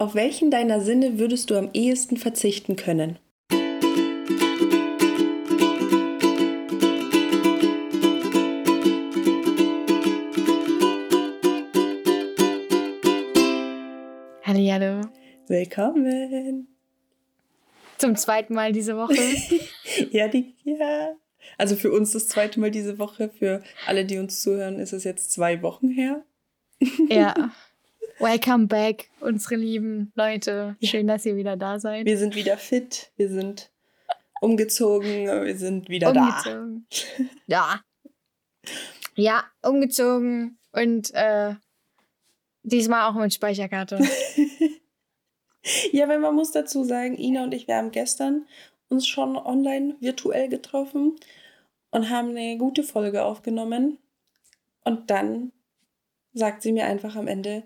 Auf welchen deiner Sinne würdest du am ehesten verzichten können? Hallihallo. Willkommen. Zum zweiten Mal diese Woche. ja, die, ja. Also für uns das zweite Mal diese Woche. Für alle, die uns zuhören, ist es jetzt zwei Wochen her. ja. Welcome back, unsere lieben Leute. Schön, dass ihr wieder da seid. Wir sind wieder fit, wir sind umgezogen, wir sind wieder umgezogen. da. Ja. Ja, umgezogen und äh, diesmal auch mit Speicherkarte. ja, wenn man muss dazu sagen, Ina und ich, wir haben gestern uns schon online virtuell getroffen und haben eine gute Folge aufgenommen. Und dann sagt sie mir einfach am Ende,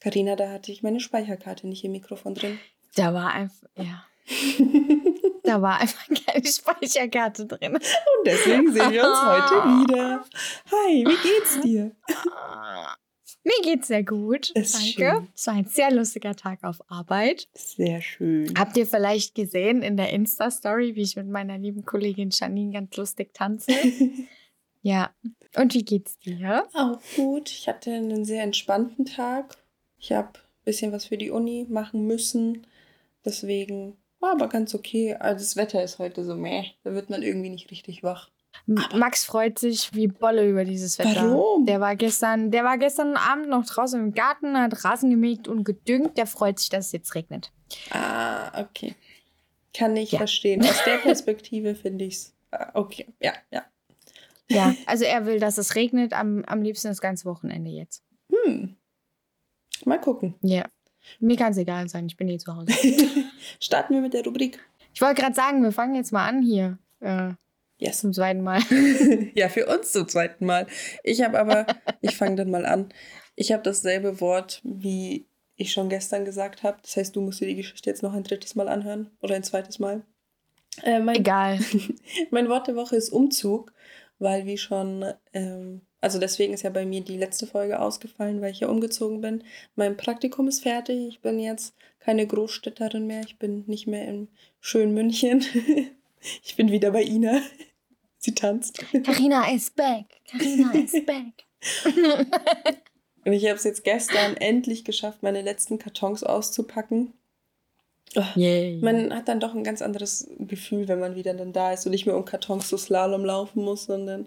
Karina, da hatte ich meine Speicherkarte nicht im Mikrofon drin. Da war einfach, ja. da war einfach keine Speicherkarte drin. Und deswegen sehen wir uns heute wieder. Hi, wie geht's dir? Mir geht's sehr gut. Ist Danke. Schön. Es war ein sehr lustiger Tag auf Arbeit. Sehr schön. Habt ihr vielleicht gesehen in der Insta-Story, wie ich mit meiner lieben Kollegin Janine ganz lustig tanze? ja. Und wie geht's dir? Auch gut. Ich hatte einen sehr entspannten Tag ich habe ein bisschen was für die Uni machen müssen. Deswegen war aber ganz okay. Also das Wetter ist heute so meh. Da wird man irgendwie nicht richtig wach. Aber Max freut sich wie Bolle über dieses Wetter. Warum? Der war gestern, der war gestern Abend noch draußen im Garten, hat Rasen gemäht und gedüngt. Der freut sich, dass es jetzt regnet. Ah, okay. Kann ich ja. verstehen. Aus der Perspektive finde ich es ah, okay. Ja, ja. Ja, also er will, dass es regnet, am, am liebsten das ganze Wochenende jetzt. Hm. Mal gucken. Ja. Mir kann es egal sein, ich bin eh zu Hause. Starten wir mit der Rubrik. Ich wollte gerade sagen, wir fangen jetzt mal an hier. Äh, yes. Zum zweiten Mal. ja, für uns zum zweiten Mal. Ich habe aber, ich fange dann mal an. Ich habe dasselbe Wort, wie ich schon gestern gesagt habe. Das heißt, du musst dir die Geschichte jetzt noch ein drittes Mal anhören oder ein zweites Mal. Äh, mein, Egal. mein Wort der Woche ist Umzug, weil wie schon ähm, also deswegen ist ja bei mir die letzte Folge ausgefallen, weil ich ja umgezogen bin. Mein Praktikum ist fertig. Ich bin jetzt keine Großstädterin mehr. Ich bin nicht mehr im schönen München. ich bin wieder bei Ina. Sie tanzt. Karina is back. Karina is back. Und ich habe es jetzt gestern endlich geschafft, meine letzten Kartons auszupacken. Oh, man hat dann doch ein ganz anderes Gefühl, wenn man wieder dann da ist und nicht mehr um Kartons so Slalom laufen muss, sondern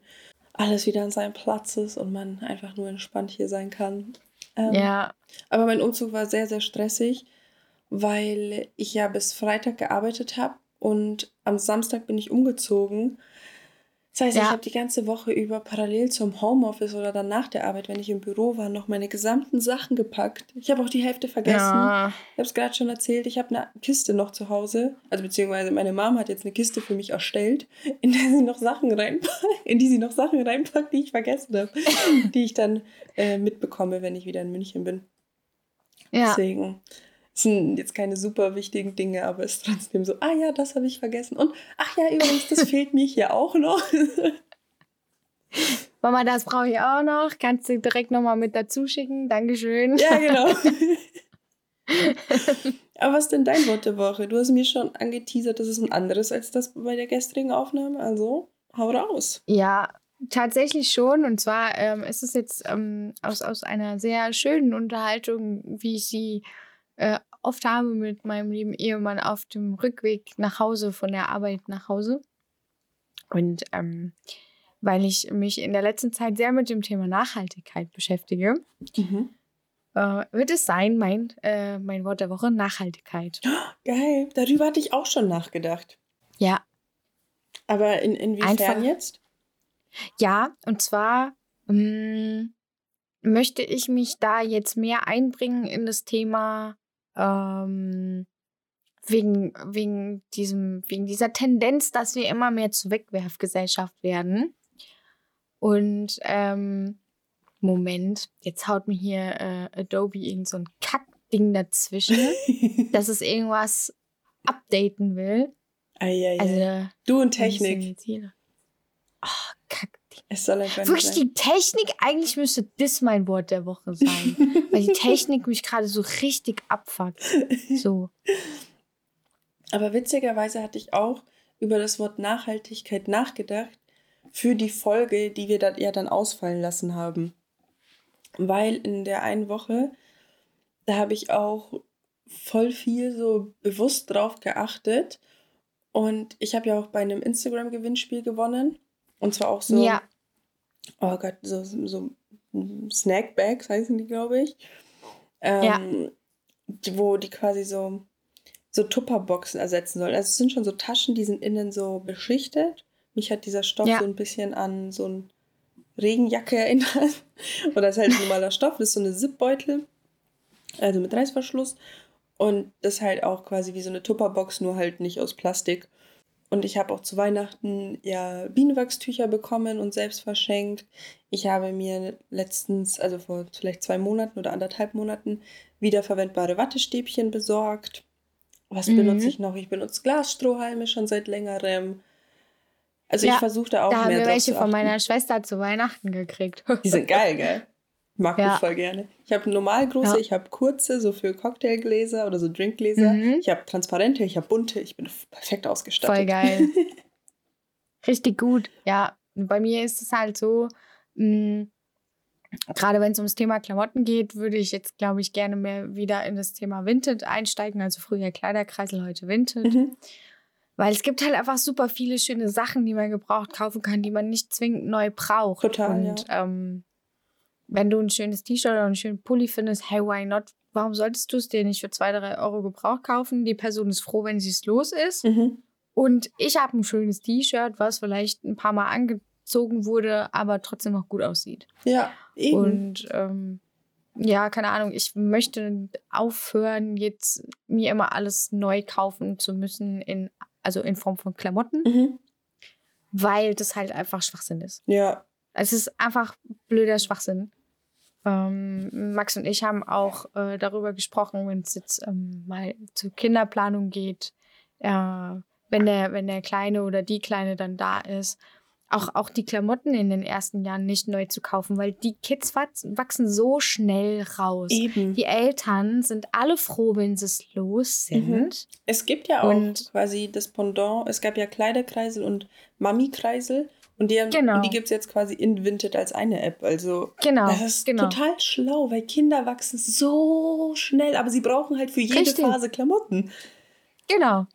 alles wieder an seinem Platz ist und man einfach nur entspannt hier sein kann. Ähm, ja. Aber mein Umzug war sehr, sehr stressig, weil ich ja bis Freitag gearbeitet habe und am Samstag bin ich umgezogen das heißt, ja. ich habe die ganze Woche über parallel zum Homeoffice oder dann nach der Arbeit, wenn ich im Büro war, noch meine gesamten Sachen gepackt. Ich habe auch die Hälfte vergessen. Ja. Ich habe es gerade schon erzählt. Ich habe eine Kiste noch zu Hause. Also beziehungsweise meine Mom hat jetzt eine Kiste für mich erstellt, in der sie noch Sachen reinpackt, in die sie noch Sachen reinpackt, die ich vergessen habe, die ich dann äh, mitbekomme, wenn ich wieder in München bin. Ja. Deswegen das sind jetzt keine super wichtigen Dinge, aber es ist trotzdem so, ah ja, das habe ich vergessen. Und ach ja, übrigens, das fehlt mir hier auch noch. Mama, das brauche ich auch noch. Kannst du direkt nochmal mit dazu schicken. Dankeschön. Ja, genau. aber was ist denn dein Wort der Woche? Du hast mir schon angeteasert, das ist ein anderes als das bei der gestrigen Aufnahme. Also hau raus. Ja, Tatsächlich schon. Und zwar ähm, ist es jetzt ähm, aus, aus einer sehr schönen Unterhaltung, wie ich sie äh, oft habe mit meinem lieben Ehemann auf dem Rückweg nach Hause, von der Arbeit nach Hause. Und ähm, weil ich mich in der letzten Zeit sehr mit dem Thema Nachhaltigkeit beschäftige, mhm. äh, wird es sein, mein, äh, mein Wort der Woche, Nachhaltigkeit. geil, darüber hatte ich auch schon nachgedacht. Ja. Aber in, inwiefern Einfach, jetzt? Ja, und zwar ähm, möchte ich mich da jetzt mehr einbringen in das Thema ähm, wegen, wegen, diesem, wegen dieser Tendenz, dass wir immer mehr zur Wegwerfgesellschaft werden. Und ähm, Moment, jetzt haut mir hier äh, Adobe irgend so ein Kackding dazwischen, dass es irgendwas updaten will. Ei, ei, also, du und Technik. Oh, Kack. Es soll einfach Wirklich, sein. die Technik, eigentlich müsste das mein Wort der Woche sein. weil die Technik mich gerade so richtig abfuckt. So. Aber witzigerweise hatte ich auch über das Wort Nachhaltigkeit nachgedacht für die Folge, die wir dann ja dann ausfallen lassen haben. Weil in der einen Woche, da habe ich auch voll viel so bewusst drauf geachtet. Und ich habe ja auch bei einem Instagram-Gewinnspiel gewonnen. Und zwar auch so, ja. oh Gott, so, so Snackbags heißen die, glaube ich. Ähm, ja. Wo die quasi so, so Tupperboxen ersetzen sollen. Also es sind schon so Taschen, die sind innen so beschichtet. Mich hat dieser Stoff ja. so ein bisschen an so ein Regenjacke erinnert. Oder es ist halt ein normaler Stoff, das ist so eine Zipbeutel. Also mit Reißverschluss. Und das ist halt auch quasi wie so eine Tupperbox, nur halt nicht aus Plastik. Und ich habe auch zu Weihnachten ja Bienenwachstücher bekommen und selbst verschenkt. Ich habe mir letztens, also vor vielleicht zwei Monaten oder anderthalb Monaten, wiederverwendbare Wattestäbchen besorgt. Was mhm. benutze ich noch? Ich benutze Glasstrohhalme schon seit längerem. Also ja, ich versuche da auch da mehr haben wir welche von meiner Schwester zu Weihnachten gekriegt. Die sind geil, gell? Mag ja. ich voll gerne. Ich habe normal große, ja. ich habe kurze, so für Cocktailgläser oder so Drinkgläser. Mhm. Ich habe transparente, ich habe bunte. Ich bin perfekt ausgestattet. Voll geil. Richtig gut. Ja, bei mir ist es halt so, mh, mm, gerade wenn es ums Thema Klamotten geht, würde ich jetzt, glaube ich, gerne mehr wieder in das Thema Vinted einsteigen. Also früher Kleiderkreisel, heute Vinted. Mhm. Weil es gibt halt einfach super viele schöne Sachen, die man gebraucht kaufen kann, die man nicht zwingend neu braucht. Total. Und ja. ähm, wenn du ein schönes T-Shirt oder einen schönen Pulli findest, hey, why not? Warum solltest du es dir nicht für zwei, drei Euro gebraucht kaufen? Die Person ist froh, wenn sie es los ist. Mhm. Und ich habe ein schönes T-Shirt, was vielleicht ein paar Mal angezogen wurde, aber trotzdem noch gut aussieht. Ja, eben. Und ähm, ja, keine Ahnung, ich möchte aufhören, jetzt mir immer alles neu kaufen zu müssen, in, also in Form von Klamotten, mhm. weil das halt einfach Schwachsinn ist. Ja. Es ist einfach blöder Schwachsinn. Ähm, Max und ich haben auch äh, darüber gesprochen, wenn es jetzt ähm, mal zur Kinderplanung geht, äh, wenn, der, wenn der Kleine oder die Kleine dann da ist, auch, auch die Klamotten in den ersten Jahren nicht neu zu kaufen, weil die Kids wachsen so schnell raus. Eben. Die Eltern sind alle froh, wenn sie es los sind. Mhm. Es gibt ja auch und quasi das Pendant, es gab ja Kleiderkreisel und Mami-Kreisel und die, genau. die gibt es jetzt quasi in Vinted als eine App. Also genau, das ist genau. total schlau, weil Kinder wachsen so schnell, aber sie brauchen halt für jede Richtig. Phase Klamotten. Genau.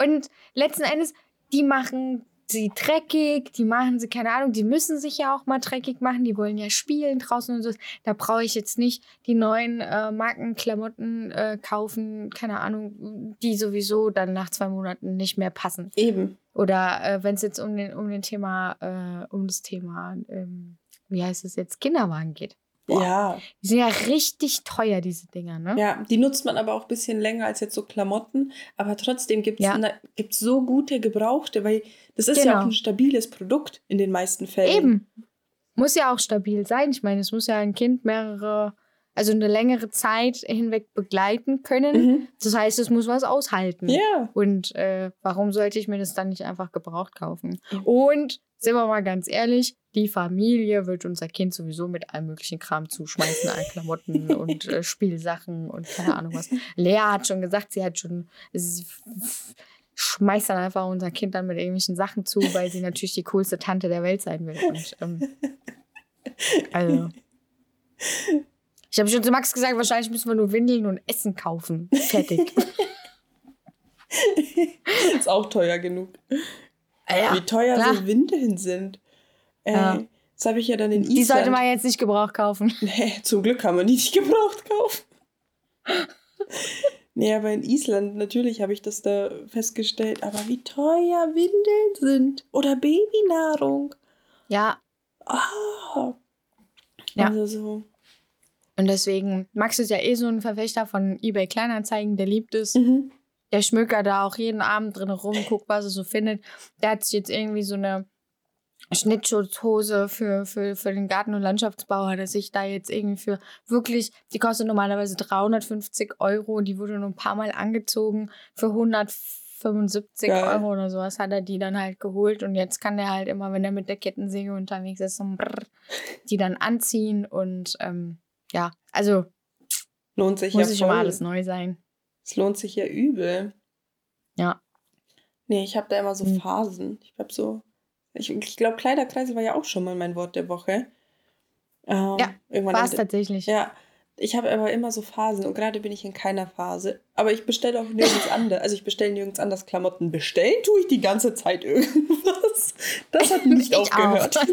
Und letzten Endes, die machen sie dreckig, die machen sie, keine Ahnung, die müssen sich ja auch mal dreckig machen, die wollen ja spielen draußen und so. Da brauche ich jetzt nicht die neuen äh, Markenklamotten äh, kaufen, keine Ahnung, die sowieso dann nach zwei Monaten nicht mehr passen. Eben. Oder äh, wenn es jetzt um den, um den Thema, äh, um das Thema, ähm, wie heißt es jetzt, Kinderwagen geht. Boah. Ja. Die sind ja richtig teuer, diese Dinger, ne? Ja, die nutzt man aber auch ein bisschen länger als jetzt so Klamotten. Aber trotzdem gibt es ja. so gute Gebrauchte, weil das ist genau. ja auch ein stabiles Produkt in den meisten Fällen. Eben. Muss ja auch stabil sein. Ich meine, es muss ja ein Kind mehrere, also eine längere Zeit hinweg begleiten können. Mhm. Das heißt, es muss was aushalten. Ja. Und äh, warum sollte ich mir das dann nicht einfach gebraucht kaufen? Mhm. Und sind wir mal ganz ehrlich, die Familie wird unser Kind sowieso mit allem möglichen Kram zuschmeißen, an Klamotten und äh, Spielsachen und keine Ahnung was. Lea hat schon gesagt, sie hat schon, sie schmeißt dann einfach unser Kind dann mit irgendwelchen Sachen zu, weil sie natürlich die coolste Tante der Welt sein will. Und, ähm, also. Ich habe schon zu Max gesagt, wahrscheinlich müssen wir nur Windeln und Essen kaufen. Fertig. Ist auch teuer genug. Ja, Wie teuer klar. so Windeln sind. Äh, ja. Das habe ich ja dann in Island. Die sollte man jetzt nicht gebraucht kaufen. Nee, zum Glück kann man die nicht gebraucht kaufen. nee, aber in Island, natürlich habe ich das da festgestellt. Aber wie teuer Windeln sind. Oder Babynahrung. Ja. Ah. Ja. Also so. Und deswegen, Max ist ja eh so ein Verfechter von eBay Kleinanzeigen, der liebt es. Mhm. Der schmökert da auch jeden Abend drin rum, guckt, was er so findet. Der hat sich jetzt irgendwie so eine Schnittschutzhose für, für, für den Garten- und Landschaftsbau hat er sich da jetzt irgendwie für wirklich, die kostet normalerweise 350 Euro und die wurde nur ein paar Mal angezogen für 100 75 Geil. Euro oder sowas hat er die dann halt geholt. Und jetzt kann er halt immer, wenn er mit der Kettensäge unterwegs ist, so brrr, die dann anziehen. Und ähm, ja, also lohnt sich muss ja nicht immer alles neu sein. Es lohnt sich ja übel. Ja. Nee, ich habe da immer so hm. Phasen. Ich habe so, ich, ich glaube, Kleiderkreise war ja auch schon mal mein Wort der Woche. Ähm, ja, war es tatsächlich. Ja, ich habe aber immer so Phasen und gerade bin ich in keiner Phase. Aber ich bestelle auch nirgends anders. Also ich bestelle nirgends anders Klamotten. Bestellen tue ich die ganze Zeit irgendwas. Das hat nicht ich aufgehört.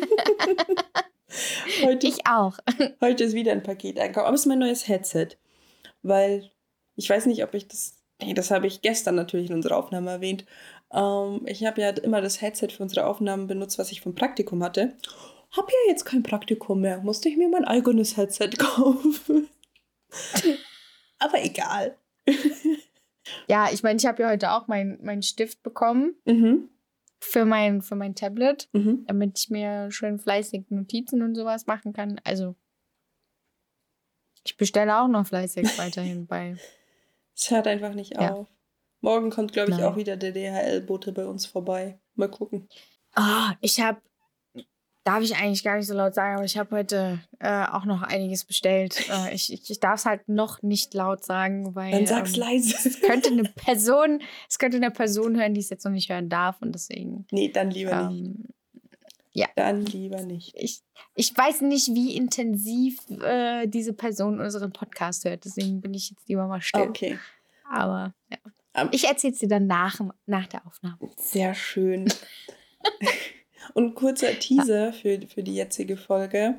Heute, ich auch. Heute ist wieder ein Paket eingekommen. Aber es ist mein neues Headset. Weil ich weiß nicht, ob ich das. Nee, das habe ich gestern natürlich in unserer Aufnahme erwähnt. Ähm, ich habe ja immer das Headset für unsere Aufnahmen benutzt, was ich vom Praktikum hatte. Hab ja jetzt kein Praktikum mehr. Musste ich mir mein eigenes Headset kaufen. Aber egal. ja, ich meine, ich habe ja heute auch meinen mein Stift bekommen. Mhm. Für mein, für mein Tablet, mhm. damit ich mir schön fleißig Notizen und sowas machen kann. Also, ich bestelle auch noch fleißig weiterhin bei. Es hört einfach nicht ja. auf. Morgen kommt, glaube ich, Nein. auch wieder der DHL-Bote bei uns vorbei. Mal gucken. Ah, oh, ich habe Darf ich eigentlich gar nicht so laut sagen, aber ich habe heute äh, auch noch einiges bestellt. Äh, ich ich, ich darf es halt noch nicht laut sagen, weil. Dann sag's ähm, leise. Es könnte eine Person, es könnte eine Person hören, die es jetzt noch nicht hören darf und deswegen. Nee, dann lieber ähm, nicht. Ja. Dann lieber nicht. Ich, ich weiß nicht, wie intensiv äh, diese Person unseren Podcast hört, deswegen bin ich jetzt lieber mal still. Okay. Aber ja. Um, ich erzähle es dir dann nach, nach der Aufnahme. Sehr schön. Und kurzer Teaser für, für die jetzige Folge.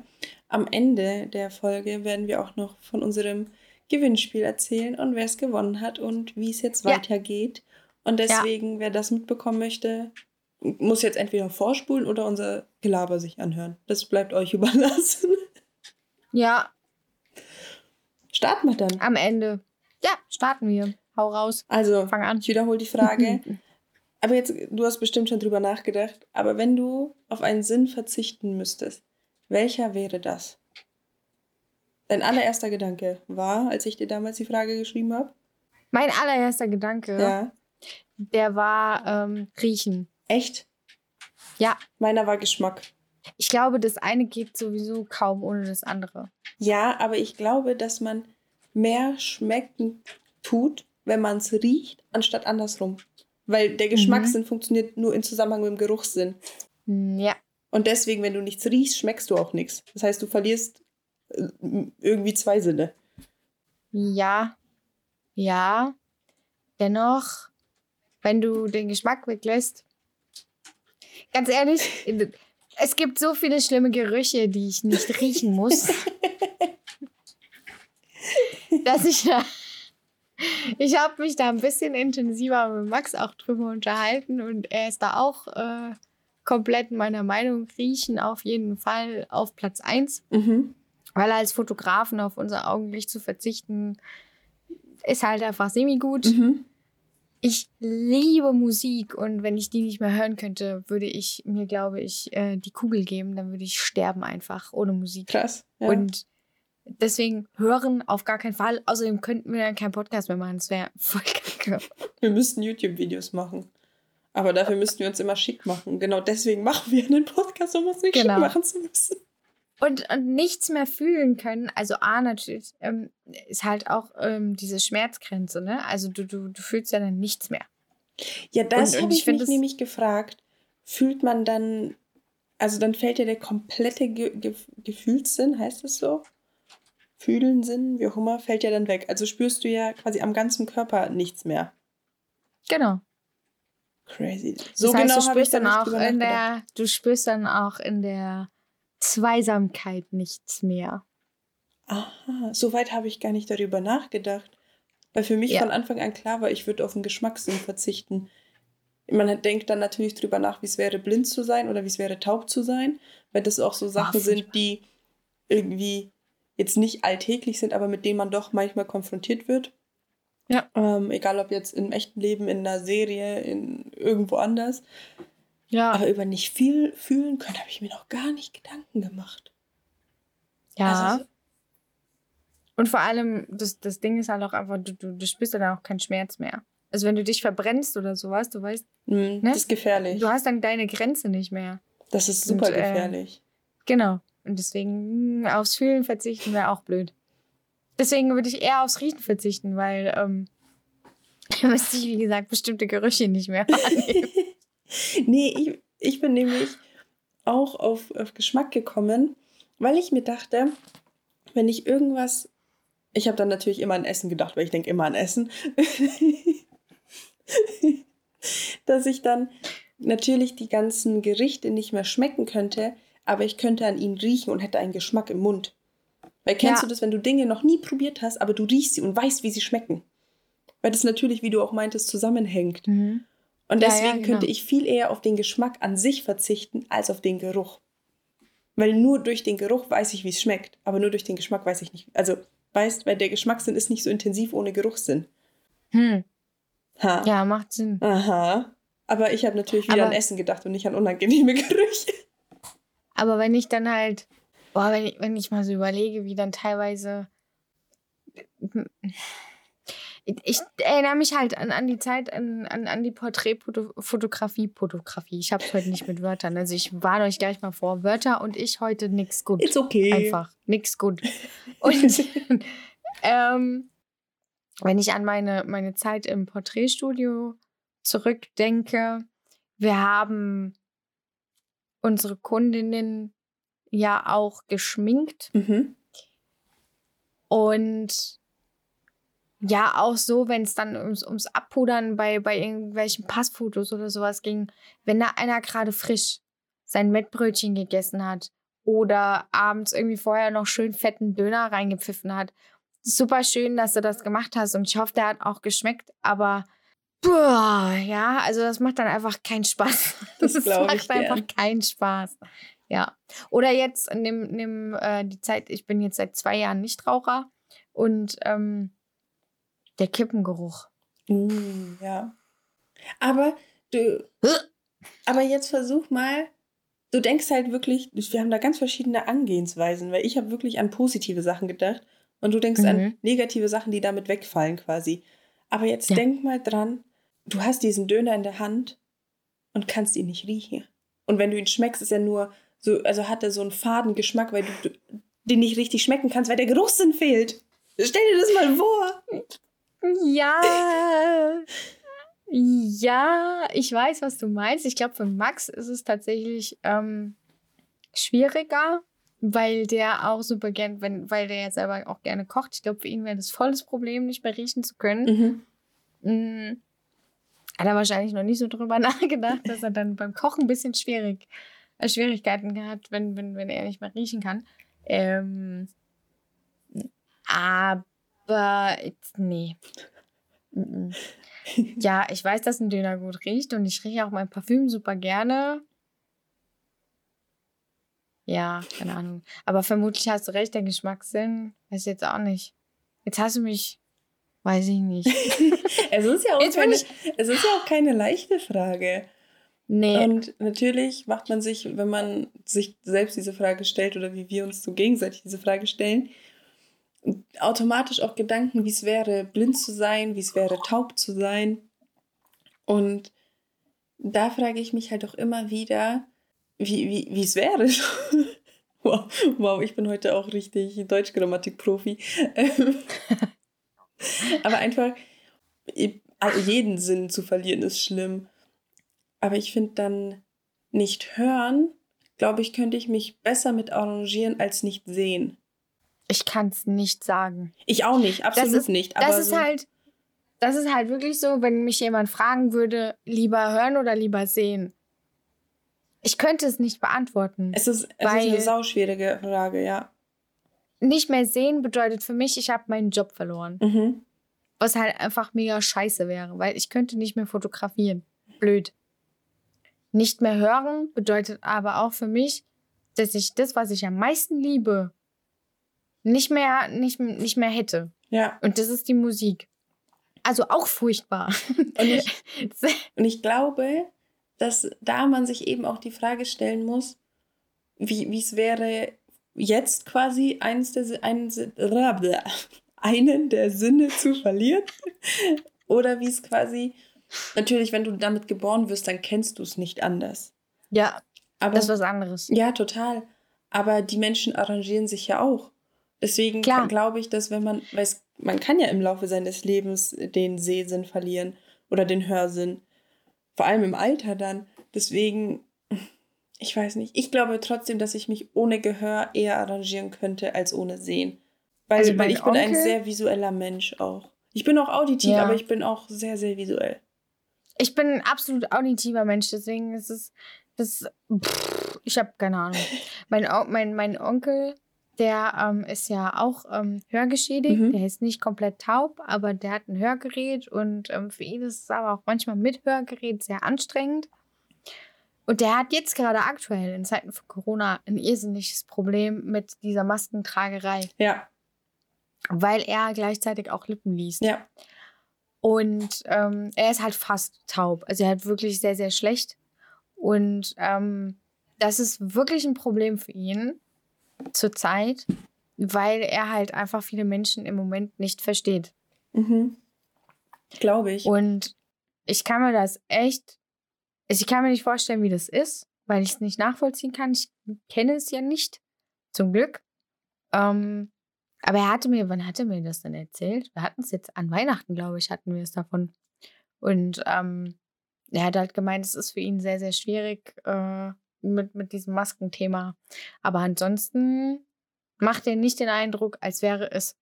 Am Ende der Folge werden wir auch noch von unserem Gewinnspiel erzählen und wer es gewonnen hat und wie es jetzt ja. weitergeht. Und deswegen, ja. wer das mitbekommen möchte, muss jetzt entweder vorspulen oder unser Gelaber sich anhören. Das bleibt euch überlassen. Ja. Starten wir dann. Am Ende. Ja, starten wir. Hau raus. Also, Fang an. ich wiederhole die Frage. Aber jetzt, du hast bestimmt schon drüber nachgedacht, aber wenn du auf einen Sinn verzichten müsstest, welcher wäre das? Dein allererster Gedanke war, als ich dir damals die Frage geschrieben habe? Mein allererster Gedanke, ja. der war ähm, Riechen. Echt? Ja. Meiner war Geschmack. Ich glaube, das eine geht sowieso kaum ohne das andere. Ja, aber ich glaube, dass man mehr schmecken tut, wenn man es riecht, anstatt andersrum. Weil der Geschmackssinn mhm. funktioniert nur im Zusammenhang mit dem Geruchssinn. Mm, ja. Und deswegen, wenn du nichts riechst, schmeckst du auch nichts. Das heißt, du verlierst äh, irgendwie zwei Sinne. Ja. Ja. Dennoch, wenn du den Geschmack weglässt, ganz ehrlich, es gibt so viele schlimme Gerüche, die ich nicht riechen muss, dass ich da ich habe mich da ein bisschen intensiver mit Max auch drüber unterhalten und er ist da auch äh, komplett meiner Meinung. Riechen auf jeden Fall auf Platz 1. Mhm. Weil als Fotografen auf unser Augenlicht zu verzichten, ist halt einfach semi-gut. Mhm. Ich liebe Musik und wenn ich die nicht mehr hören könnte, würde ich mir, glaube ich, äh, die Kugel geben. Dann würde ich sterben einfach ohne Musik. Krass. Ja. Und Deswegen hören auf gar keinen Fall. Außerdem könnten wir dann keinen Podcast mehr machen. Das wäre voll kacke. Wir müssten YouTube-Videos machen. Aber dafür müssten wir uns immer schick machen. Genau deswegen machen wir einen Podcast, um uns nicht genau. schick machen zu müssen. Und, und nichts mehr fühlen können. Also A natürlich ähm, ist halt auch ähm, diese Schmerzgrenze, ne? Also du, du, du fühlst ja dann nichts mehr. Ja, das habe ich, ich mich nämlich gefragt. Fühlt man dann, also dann fällt ja der komplette Ge Ge Gefühlssinn, heißt es so? Fühlen, Sinn, wie auch immer, fällt ja dann weg. Also spürst du ja quasi am ganzen Körper nichts mehr. Genau. Crazy. So das heißt, genau du spürst dann auch in der, du spürst dann auch in der Zweisamkeit nichts mehr. Aha, so weit habe ich gar nicht darüber nachgedacht. Weil für mich ja. von Anfang an klar war, ich würde auf den Geschmackssinn verzichten. Man denkt dann natürlich drüber nach, wie es wäre, blind zu sein oder wie es wäre, taub zu sein, weil das auch so Sachen Ach, sind, die irgendwie jetzt nicht alltäglich sind, aber mit denen man doch manchmal konfrontiert wird. Ja. Ähm, egal ob jetzt im echten Leben, in einer Serie, in irgendwo anders. Ja. Aber über nicht viel fühlen können, habe ich mir noch gar nicht Gedanken gemacht. Ja. Also, und vor allem, das, das Ding ist halt auch einfach, du, du, du spürst ja dann auch keinen Schmerz mehr. Also wenn du dich verbrennst oder sowas, du weißt. Mm, ne? Das ist gefährlich. Du hast dann deine Grenze nicht mehr. Das ist super Und, äh, gefährlich. Genau. Und deswegen hm, aufs Fühlen verzichten wäre auch blöd. Deswegen würde ich eher aufs Riechen verzichten, weil ähm, da müsste ich, wie gesagt, bestimmte Gerüche nicht mehr wahrnehmen. nee, ich, ich bin nämlich auch auf, auf Geschmack gekommen, weil ich mir dachte, wenn ich irgendwas. Ich habe dann natürlich immer an Essen gedacht, weil ich denke immer an Essen. dass ich dann natürlich die ganzen Gerichte nicht mehr schmecken könnte, aber ich könnte an ihnen riechen und hätte einen Geschmack im Mund. Weil kennst ja. du das, wenn du Dinge noch nie probiert hast, aber du riechst sie und weißt, wie sie schmecken? Weil das natürlich, wie du auch meintest, zusammenhängt. Mhm. Und deswegen ja, ja, genau. könnte ich viel eher auf den Geschmack an sich verzichten, als auf den Geruch. Weil nur durch den Geruch weiß ich, wie es schmeckt, aber nur durch den Geschmack weiß ich nicht. Also, weißt, weil der Geschmackssinn ist nicht so intensiv ohne Geruchssinn. Hm. Ha. Ja, macht Sinn. Aha. Aber ich habe natürlich wieder aber, an Essen gedacht und nicht an unangenehme Gerüche. Aber wenn ich dann halt, boah, wenn ich, wenn ich mal so überlege, wie dann teilweise. Ich erinnere mich halt an, an die Zeit, an, an, an die Porträtfotografie, Fotografie. Ich habe es heute nicht mit Wörtern. Also ich warne euch gleich mal vor. Wörter und ich heute nix gut. Ist okay. Einfach. Nix gut. Und ähm, wenn ich an meine, meine Zeit im Porträtstudio zurückdenke, wir haben unsere Kundinnen ja auch geschminkt. Mhm. Und ja, auch so, wenn es dann ums, ums Abpudern bei, bei irgendwelchen Passfotos oder sowas ging, wenn da einer gerade frisch sein Mettbrötchen gegessen hat oder abends irgendwie vorher noch schön fetten Döner reingepfiffen hat. Super schön, dass du das gemacht hast und ich hoffe, der hat auch geschmeckt, aber Boah, ja, also das macht dann einfach keinen Spaß. Das, das macht einfach keinen Spaß. Ja. Oder jetzt nimm, nimm äh, die Zeit, ich bin jetzt seit zwei Jahren Nichtraucher und ähm, der Kippengeruch. Uh, ja. Aber du. aber jetzt versuch mal, du denkst halt wirklich, wir haben da ganz verschiedene Angehensweisen, weil ich habe wirklich an positive Sachen gedacht und du denkst mhm. an negative Sachen, die damit wegfallen quasi. Aber jetzt ja. denk mal dran, du hast diesen Döner in der Hand und kannst ihn nicht riechen. Und wenn du ihn schmeckst, ist er nur so, also hat er so einen faden Geschmack, weil du den nicht richtig schmecken kannst, weil der Geruchssinn fehlt. Stell dir das mal vor. Ja. ja, ich weiß, was du meinst. Ich glaube, für Max ist es tatsächlich ähm, schwieriger, weil der auch super gern, wenn, weil der ja selber auch gerne kocht. Ich glaube, für ihn wäre das volles Problem, nicht mehr riechen zu können. Mhm. Hat er wahrscheinlich noch nicht so drüber nachgedacht, dass er dann beim Kochen ein bisschen schwierig, äh, Schwierigkeiten hat, wenn, wenn, wenn er nicht mehr riechen kann. Ähm, aber nee. Ja, ich weiß, dass ein Döner gut riecht und ich rieche auch mein Parfüm super gerne. Ja, keine Ahnung. Aber vermutlich hast du recht, der Geschmackssinn weiß ich jetzt auch nicht. Jetzt hast du mich Weiß ich nicht. es, ist ja auch keine, es ist ja auch keine leichte Frage. Nee. Und natürlich macht man sich, wenn man sich selbst diese Frage stellt oder wie wir uns so gegenseitig diese Frage stellen, automatisch auch Gedanken, wie es wäre, blind zu sein, wie es wäre, taub zu sein. Und da frage ich mich halt auch immer wieder, wie, wie, wie es wäre. wow, wow, ich bin heute auch richtig Deutschgrammatik-Profi. Aber einfach, also jeden Sinn zu verlieren ist schlimm. Aber ich finde dann nicht hören, glaube ich, könnte ich mich besser mit arrangieren als nicht sehen. Ich kann es nicht sagen. Ich auch nicht, absolut das ist, nicht. Aber das ist so halt, das ist halt wirklich so, wenn mich jemand fragen würde, lieber hören oder lieber sehen. Ich könnte es nicht beantworten. Es ist, es ist eine sauschwierige Frage, ja nicht mehr sehen bedeutet für mich, ich habe meinen Job verloren. Mhm. Was halt einfach mega scheiße wäre, weil ich könnte nicht mehr fotografieren. Blöd. Nicht mehr hören bedeutet aber auch für mich, dass ich das, was ich am meisten liebe, nicht mehr, nicht, nicht mehr hätte. Ja. Und das ist die Musik. Also auch furchtbar. Und ich, und ich glaube, dass da man sich eben auch die Frage stellen muss, wie es wäre, jetzt quasi eins der, einen, einen der Sinne zu verlieren Oder wie es quasi, natürlich, wenn du damit geboren wirst, dann kennst du es nicht anders. Ja, aber, das ist was anderes. Ja, total. Aber die Menschen arrangieren sich ja auch. Deswegen glaube ich, dass wenn man, weil es, man kann ja im Laufe seines Lebens den Sehsinn verlieren oder den Hörsinn. Vor allem im Alter dann. Deswegen, ich weiß nicht. Ich glaube trotzdem, dass ich mich ohne Gehör eher arrangieren könnte als ohne Sehen. Weil, also weil ich Onkel? bin ein sehr visueller Mensch auch. Ich bin auch auditiv, ja. aber ich bin auch sehr, sehr visuell. Ich bin ein absolut auditiver Mensch, deswegen ist es. Das, pff, ich habe keine Ahnung. mein, mein, mein Onkel, der ähm, ist ja auch ähm, hörgeschädigt. Mhm. Der ist nicht komplett taub, aber der hat ein Hörgerät und ähm, für ihn ist es aber auch manchmal mit Hörgerät sehr anstrengend. Und der hat jetzt gerade aktuell in Zeiten von Corona ein irrsinniges Problem mit dieser Maskentragerei. Ja. Weil er gleichzeitig auch Lippen liest. Ja. Und ähm, er ist halt fast taub. Also er hat wirklich sehr, sehr schlecht. Und ähm, das ist wirklich ein Problem für ihn zurzeit, weil er halt einfach viele Menschen im Moment nicht versteht. Mhm. Glaube ich. Und ich kann mir das echt, also ich kann mir nicht vorstellen, wie das ist, weil ich es nicht nachvollziehen kann. Ich kenne es ja nicht, zum Glück. Ähm, aber er hatte mir, wann hatte mir das denn erzählt? Wir hatten es jetzt an Weihnachten, glaube ich, hatten wir es davon. Und ähm, er hat halt gemeint, es ist für ihn sehr, sehr schwierig äh, mit, mit diesem Maskenthema. Aber ansonsten macht er nicht den Eindruck, als wäre es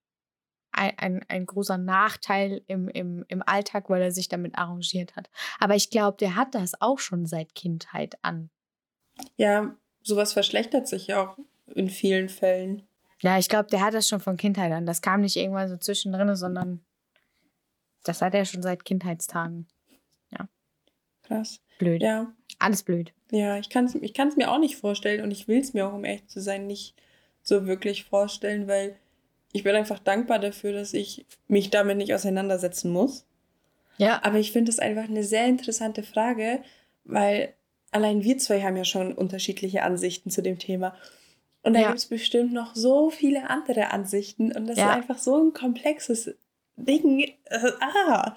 ein, ein, ein großer Nachteil im, im, im Alltag, weil er sich damit arrangiert hat. Aber ich glaube, der hat das auch schon seit Kindheit an. Ja, sowas verschlechtert sich ja auch in vielen Fällen. Ja, ich glaube, der hat das schon von Kindheit an. Das kam nicht irgendwann so zwischendrin, sondern das hat er schon seit Kindheitstagen. Ja. Krass. Blöd. Ja. Alles blöd. Ja, ich kann es ich kann's mir auch nicht vorstellen und ich will es mir auch, um echt zu sein, nicht so wirklich vorstellen, weil ich bin einfach dankbar dafür, dass ich mich damit nicht auseinandersetzen muss. Ja. Aber ich finde es einfach eine sehr interessante Frage, weil allein wir zwei haben ja schon unterschiedliche Ansichten zu dem Thema. Und da ja. gibt es bestimmt noch so viele andere Ansichten. Und das ja. ist einfach so ein komplexes Ding. Äh, ah.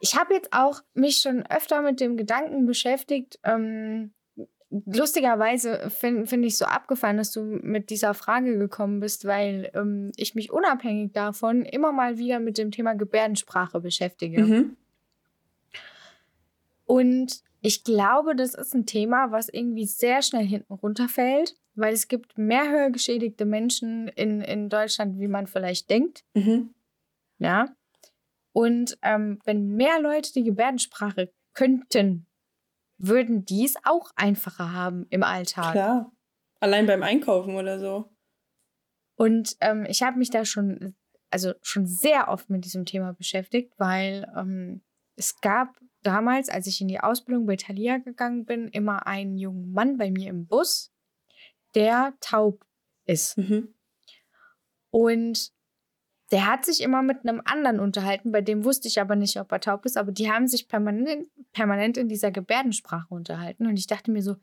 Ich habe jetzt auch mich schon öfter mit dem Gedanken beschäftigt. Ähm, lustigerweise finde find ich so abgefallen, dass du mit dieser Frage gekommen bist, weil ähm, ich mich unabhängig davon immer mal wieder mit dem Thema Gebärdensprache beschäftige. Mhm. Und ich glaube, das ist ein Thema, was irgendwie sehr schnell hinten runterfällt weil es gibt mehr hörgeschädigte Menschen in, in Deutschland, wie man vielleicht denkt. Mhm. Ja. Und ähm, wenn mehr Leute die Gebärdensprache könnten, würden die es auch einfacher haben im Alltag. Klar. Allein beim Einkaufen oder so. Und ähm, ich habe mich da schon, also schon sehr oft mit diesem Thema beschäftigt, weil ähm, es gab damals, als ich in die Ausbildung bei Thalia gegangen bin, immer einen jungen Mann bei mir im Bus, der taub ist. Mhm. Und der hat sich immer mit einem anderen unterhalten, bei dem wusste ich aber nicht, ob er taub ist, aber die haben sich permanent, permanent in dieser Gebärdensprache unterhalten. Und ich dachte mir so,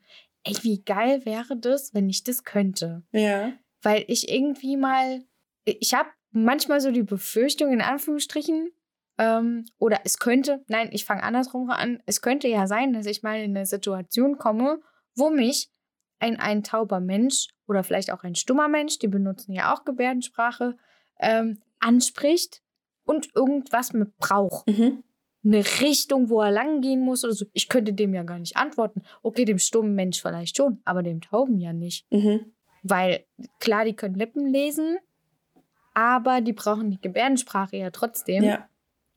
ey, wie geil wäre das, wenn ich das könnte. Ja. Weil ich irgendwie mal, ich habe manchmal so die Befürchtung, in Anführungsstrichen, ähm, oder es könnte, nein, ich fange andersrum an, es könnte ja sein, dass ich mal in eine Situation komme, wo mich ein, ein tauber Mensch oder vielleicht auch ein stummer Mensch, die benutzen ja auch Gebärdensprache, ähm, anspricht und irgendwas mit braucht. Mhm. Eine Richtung, wo er lang gehen muss oder so. Ich könnte dem ja gar nicht antworten. Okay, dem stummen Mensch vielleicht schon, aber dem Tauben ja nicht. Mhm. Weil klar, die können Lippen lesen, aber die brauchen die Gebärdensprache ja trotzdem. Ja.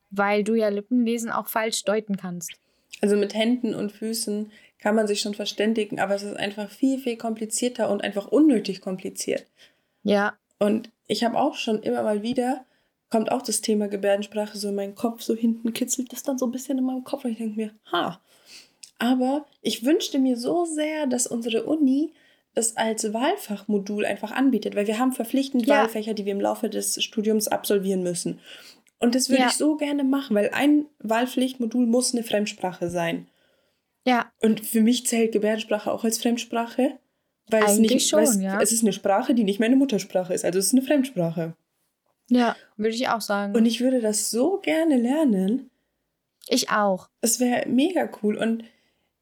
Weil du ja Lippenlesen auch falsch deuten kannst. Also mit Händen und Füßen kann man sich schon verständigen, aber es ist einfach viel, viel komplizierter und einfach unnötig kompliziert. Ja. Und ich habe auch schon immer mal wieder, kommt auch das Thema Gebärdensprache so in meinen Kopf, so hinten kitzelt das dann so ein bisschen in meinem Kopf und ich denke mir, ha. Aber ich wünschte mir so sehr, dass unsere Uni es als Wahlfachmodul einfach anbietet, weil wir haben verpflichtend ja. Wahlfächer, die wir im Laufe des Studiums absolvieren müssen. Und das würde ja. ich so gerne machen, weil ein Wahlpflichtmodul muss eine Fremdsprache sein. Ja. Und für mich zählt Gebärdensprache auch als Fremdsprache, weil Eigentlich es nicht schon, es, ja. es ist eine Sprache, die nicht meine Muttersprache ist, also es ist eine Fremdsprache. Ja, würde ich auch sagen. Und ich würde das so gerne lernen. Ich auch. Es wäre mega cool. Und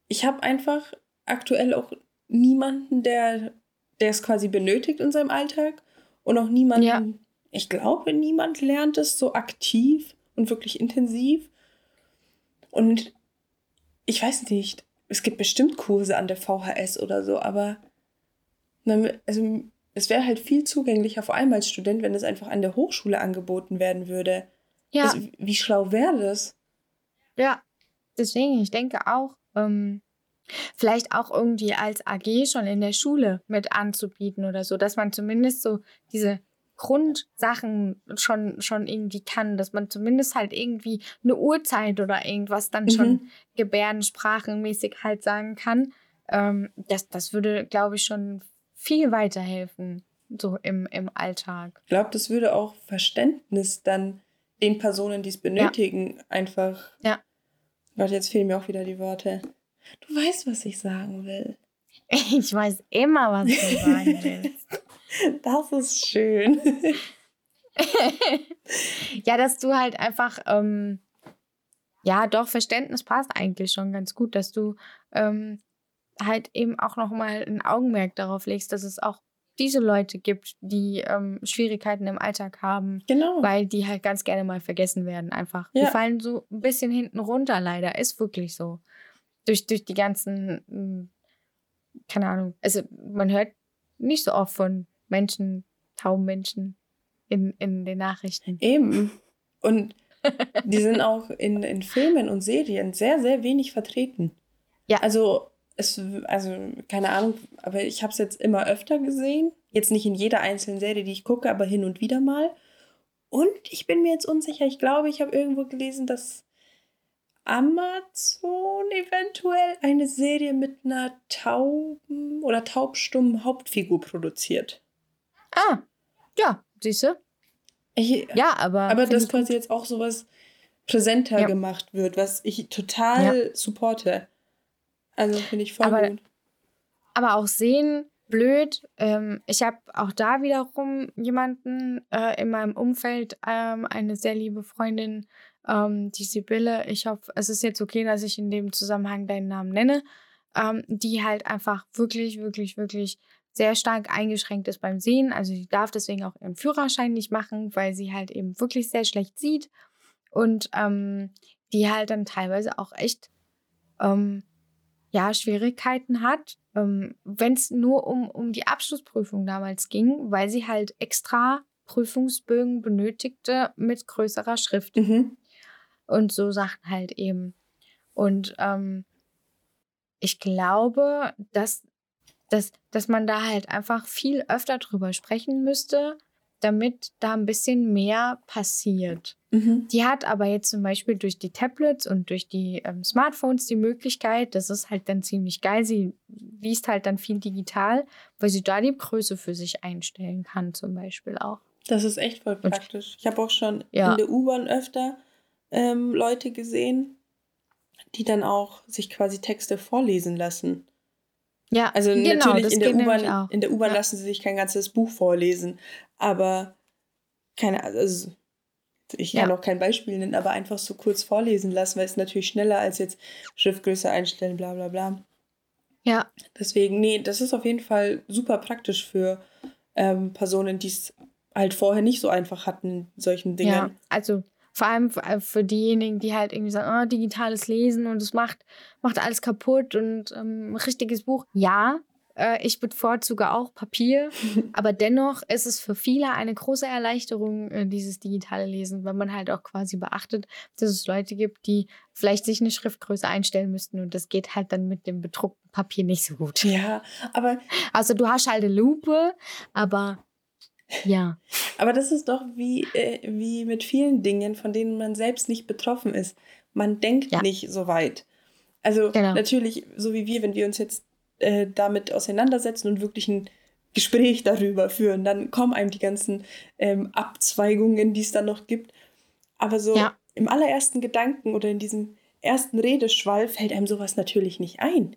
ich habe einfach aktuell auch niemanden, der, der es quasi benötigt in seinem Alltag. Und auch niemanden, ja. ich glaube, niemand lernt es so aktiv und wirklich intensiv. Und ich weiß nicht, es gibt bestimmt Kurse an der VHS oder so, aber also es wäre halt viel zugänglicher, vor allem als Student, wenn es einfach an der Hochschule angeboten werden würde. Ja. Also, wie schlau wäre das? Ja, deswegen, ich denke auch, ähm, vielleicht auch irgendwie als AG schon in der Schule mit anzubieten oder so, dass man zumindest so diese Grundsachen schon, schon irgendwie kann, dass man zumindest halt irgendwie eine Uhrzeit oder irgendwas dann mhm. schon gebärdensprachenmäßig halt sagen kann. Ähm, das, das würde, glaube ich, schon viel weiterhelfen, so im, im Alltag. Ich glaube, das würde auch Verständnis dann den Personen, die es benötigen, ja. einfach. Ja. Warte, jetzt fehlen mir auch wieder die Worte. Du weißt, was ich sagen will. Ich weiß immer, was du sagen willst. Das ist schön. ja, dass du halt einfach, ähm, ja, doch, Verständnis passt eigentlich schon ganz gut, dass du ähm, halt eben auch nochmal ein Augenmerk darauf legst, dass es auch diese Leute gibt, die ähm, Schwierigkeiten im Alltag haben, genau. weil die halt ganz gerne mal vergessen werden einfach. Ja. Die fallen so ein bisschen hinten runter leider, ist wirklich so. Durch, durch die ganzen, hm, keine Ahnung, also man hört nicht so oft von Menschen, tauben Menschen in, in den Nachrichten. Eben. Und die sind auch in, in Filmen und Serien sehr, sehr wenig vertreten. Ja. Also es, also keine Ahnung, aber ich habe es jetzt immer öfter gesehen. Jetzt nicht in jeder einzelnen Serie, die ich gucke, aber hin und wieder mal. Und ich bin mir jetzt unsicher. Ich glaube, ich habe irgendwo gelesen, dass Amazon eventuell eine Serie mit einer tauben oder taubstummen Hauptfigur produziert. Ah, ja, siehst du? ja, aber. Aber dass quasi jetzt auch sowas präsenter ja. gemacht wird, was ich total ja. supporte. Also finde ich voll aber, gut. Aber auch sehen, blöd. Ähm, ich habe auch da wiederum jemanden äh, in meinem Umfeld, ähm, eine sehr liebe Freundin, ähm, die Sibylle. Ich hoffe, es ist jetzt okay, dass ich in dem Zusammenhang deinen Namen nenne. Ähm, die halt einfach wirklich, wirklich, wirklich sehr stark eingeschränkt ist beim Sehen. Also sie darf deswegen auch ihren Führerschein nicht machen, weil sie halt eben wirklich sehr schlecht sieht. Und ähm, die halt dann teilweise auch echt ähm, ja, Schwierigkeiten hat, ähm, wenn es nur um, um die Abschlussprüfung damals ging, weil sie halt extra Prüfungsbögen benötigte mit größerer Schrift. Mhm. Und so Sachen halt eben. Und ähm, ich glaube, dass, dass, dass man da halt einfach viel öfter drüber sprechen müsste, damit da ein bisschen mehr passiert. Mhm. Die hat aber jetzt zum Beispiel durch die Tablets und durch die ähm, Smartphones die Möglichkeit, das ist halt dann ziemlich geil, sie liest halt dann viel digital, weil sie da die Größe für sich einstellen kann zum Beispiel auch. Das ist echt voll praktisch. Ich habe auch schon ja. in der U-Bahn öfter ähm, Leute gesehen, die dann auch sich quasi Texte vorlesen lassen. Ja, also genau, natürlich in der U-Bahn, in der U-Bahn ja. lassen sie sich kein ganzes Buch vorlesen, aber keine, also ich kann ja. auch kein Beispiel nennen, aber einfach so kurz vorlesen lassen, weil es natürlich schneller als jetzt Schriftgröße einstellen, bla bla bla. Ja. Deswegen, nee, das ist auf jeden Fall super praktisch für ähm, Personen, die es halt vorher nicht so einfach hatten, solchen Dingen. Ja, also vor allem äh, für diejenigen, die halt irgendwie sagen, oh, digitales Lesen und es macht, macht alles kaputt und ähm, richtiges Buch. Ja, ich bevorzuge auch Papier, aber dennoch ist es für viele eine große Erleichterung, äh, dieses digitale Lesen, weil man halt auch quasi beachtet, dass es Leute gibt, die vielleicht sich eine Schriftgröße einstellen müssten und das geht halt dann mit dem bedruckten Papier nicht so gut. Ja, aber. Also du hast halt eine Lupe, aber ja. Aber das ist doch wie, äh, wie mit vielen Dingen, von denen man selbst nicht betroffen ist. Man denkt ja. nicht so weit. Also genau. natürlich, so wie wir, wenn wir uns jetzt äh, damit auseinandersetzen und wirklich ein Gespräch darüber führen. Dann kommen einem die ganzen ähm, Abzweigungen, die es dann noch gibt. Aber so ja. im allerersten Gedanken oder in diesem ersten Redeschwall fällt einem sowas natürlich nicht ein.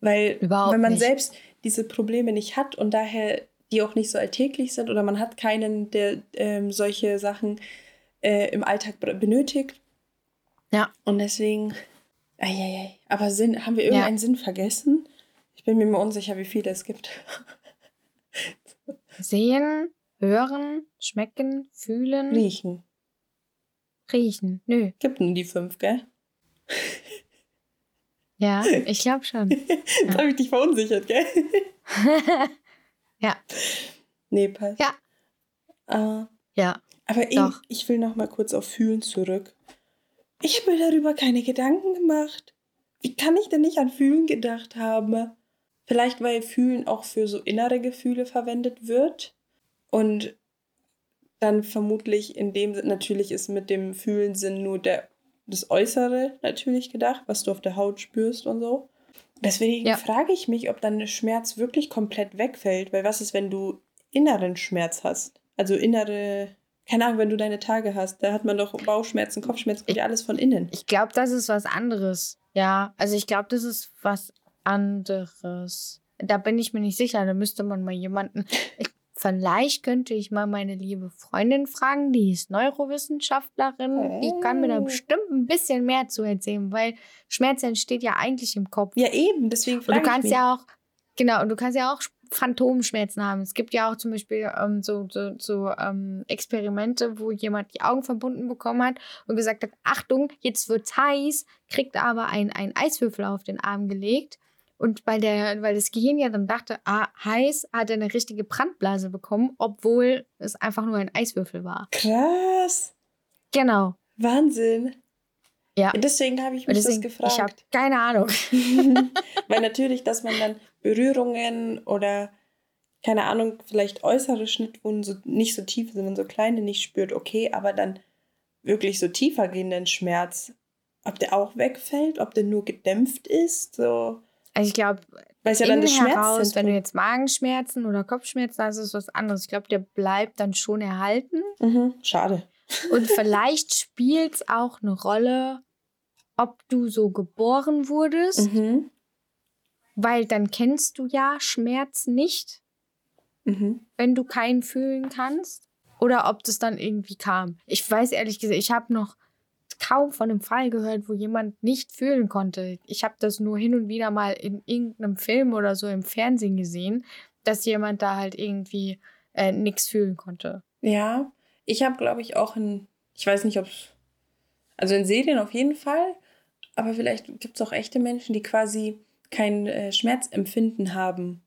Weil Überhaupt wenn man nicht. selbst diese Probleme nicht hat und daher die auch nicht so alltäglich sind oder man hat keinen, der ähm, solche Sachen äh, im Alltag benötigt. Ja. Und deswegen, eieiei. aber Sinn, haben wir irgendeinen ja. Sinn vergessen? Ich bin mir immer unsicher, wie viele es gibt. Sehen, hören, schmecken, fühlen. Riechen. Riechen, nö. Gibt nur die fünf, gell? Ja, ich glaube schon. Jetzt ja. habe ich dich verunsichert, gell? ja. Nee, passt. Ja. Uh, ja. Aber ich, ich will noch mal kurz auf Fühlen zurück. Ich habe mir darüber keine Gedanken gemacht. Wie kann ich denn nicht an Fühlen gedacht haben? Vielleicht, weil Fühlen auch für so innere Gefühle verwendet wird. Und dann vermutlich in dem Sinn, natürlich ist mit dem Fühlen-Sinn nur der, das Äußere natürlich gedacht, was du auf der Haut spürst und so. Deswegen ja. frage ich mich, ob dann der Schmerz wirklich komplett wegfällt. Weil was ist, wenn du inneren Schmerz hast? Also innere, keine Ahnung, wenn du deine Tage hast, da hat man doch Bauchschmerzen, Kopfschmerzen, ich, alles von innen. Ich glaube, das ist was anderes. Ja, also ich glaube, das ist was anderes. Da bin ich mir nicht sicher. Da müsste man mal jemanden. Ich, vielleicht könnte ich mal meine liebe Freundin fragen, die ist Neurowissenschaftlerin. Die kann mir da oh. bestimmt ein bisschen mehr zu erzählen, weil Schmerz entsteht ja eigentlich im Kopf. Ja, eben, deswegen frage Und du kannst ich ja auch, genau, und du kannst ja auch Phantomschmerzen haben. Es gibt ja auch zum Beispiel ähm, so, so, so ähm, Experimente, wo jemand die Augen verbunden bekommen hat und gesagt hat, Achtung, jetzt wird's heiß, kriegt aber ein, ein Eiswürfel auf den Arm gelegt und weil, der, weil das Gehirn ja dann dachte, ah, heiß, hat er eine richtige Brandblase bekommen, obwohl es einfach nur ein Eiswürfel war. Krass. Genau. Wahnsinn. Ja. Deswegen habe ich mich deswegen, das gefragt. Ich habe keine Ahnung. weil natürlich, dass man dann Berührungen oder keine Ahnung, vielleicht äußere Schnittwunden so nicht so tief, sondern so kleine nicht spürt, okay, aber dann wirklich so tiefer gehenden Schmerz, ob der auch wegfällt, ob der nur gedämpft ist, so also ich glaube, weil ja dann das heraus, wenn du jetzt Magenschmerzen oder Kopfschmerzen hast, ist es was anderes. Ich glaube, der bleibt dann schon erhalten. Mhm, schade. Und vielleicht spielt es auch eine Rolle, ob du so geboren wurdest, mhm. weil dann kennst du ja Schmerz nicht, mhm. wenn du keinen fühlen kannst. Oder ob das dann irgendwie kam. Ich weiß ehrlich gesagt, ich habe noch kaum von einem Fall gehört, wo jemand nicht fühlen konnte. Ich habe das nur hin und wieder mal in irgendeinem Film oder so im Fernsehen gesehen, dass jemand da halt irgendwie äh, nichts fühlen konnte. Ja, ich habe, glaube ich, auch in, ich weiß nicht, ob also in Serien auf jeden Fall, aber vielleicht gibt es auch echte Menschen, die quasi kein äh, Schmerzempfinden haben.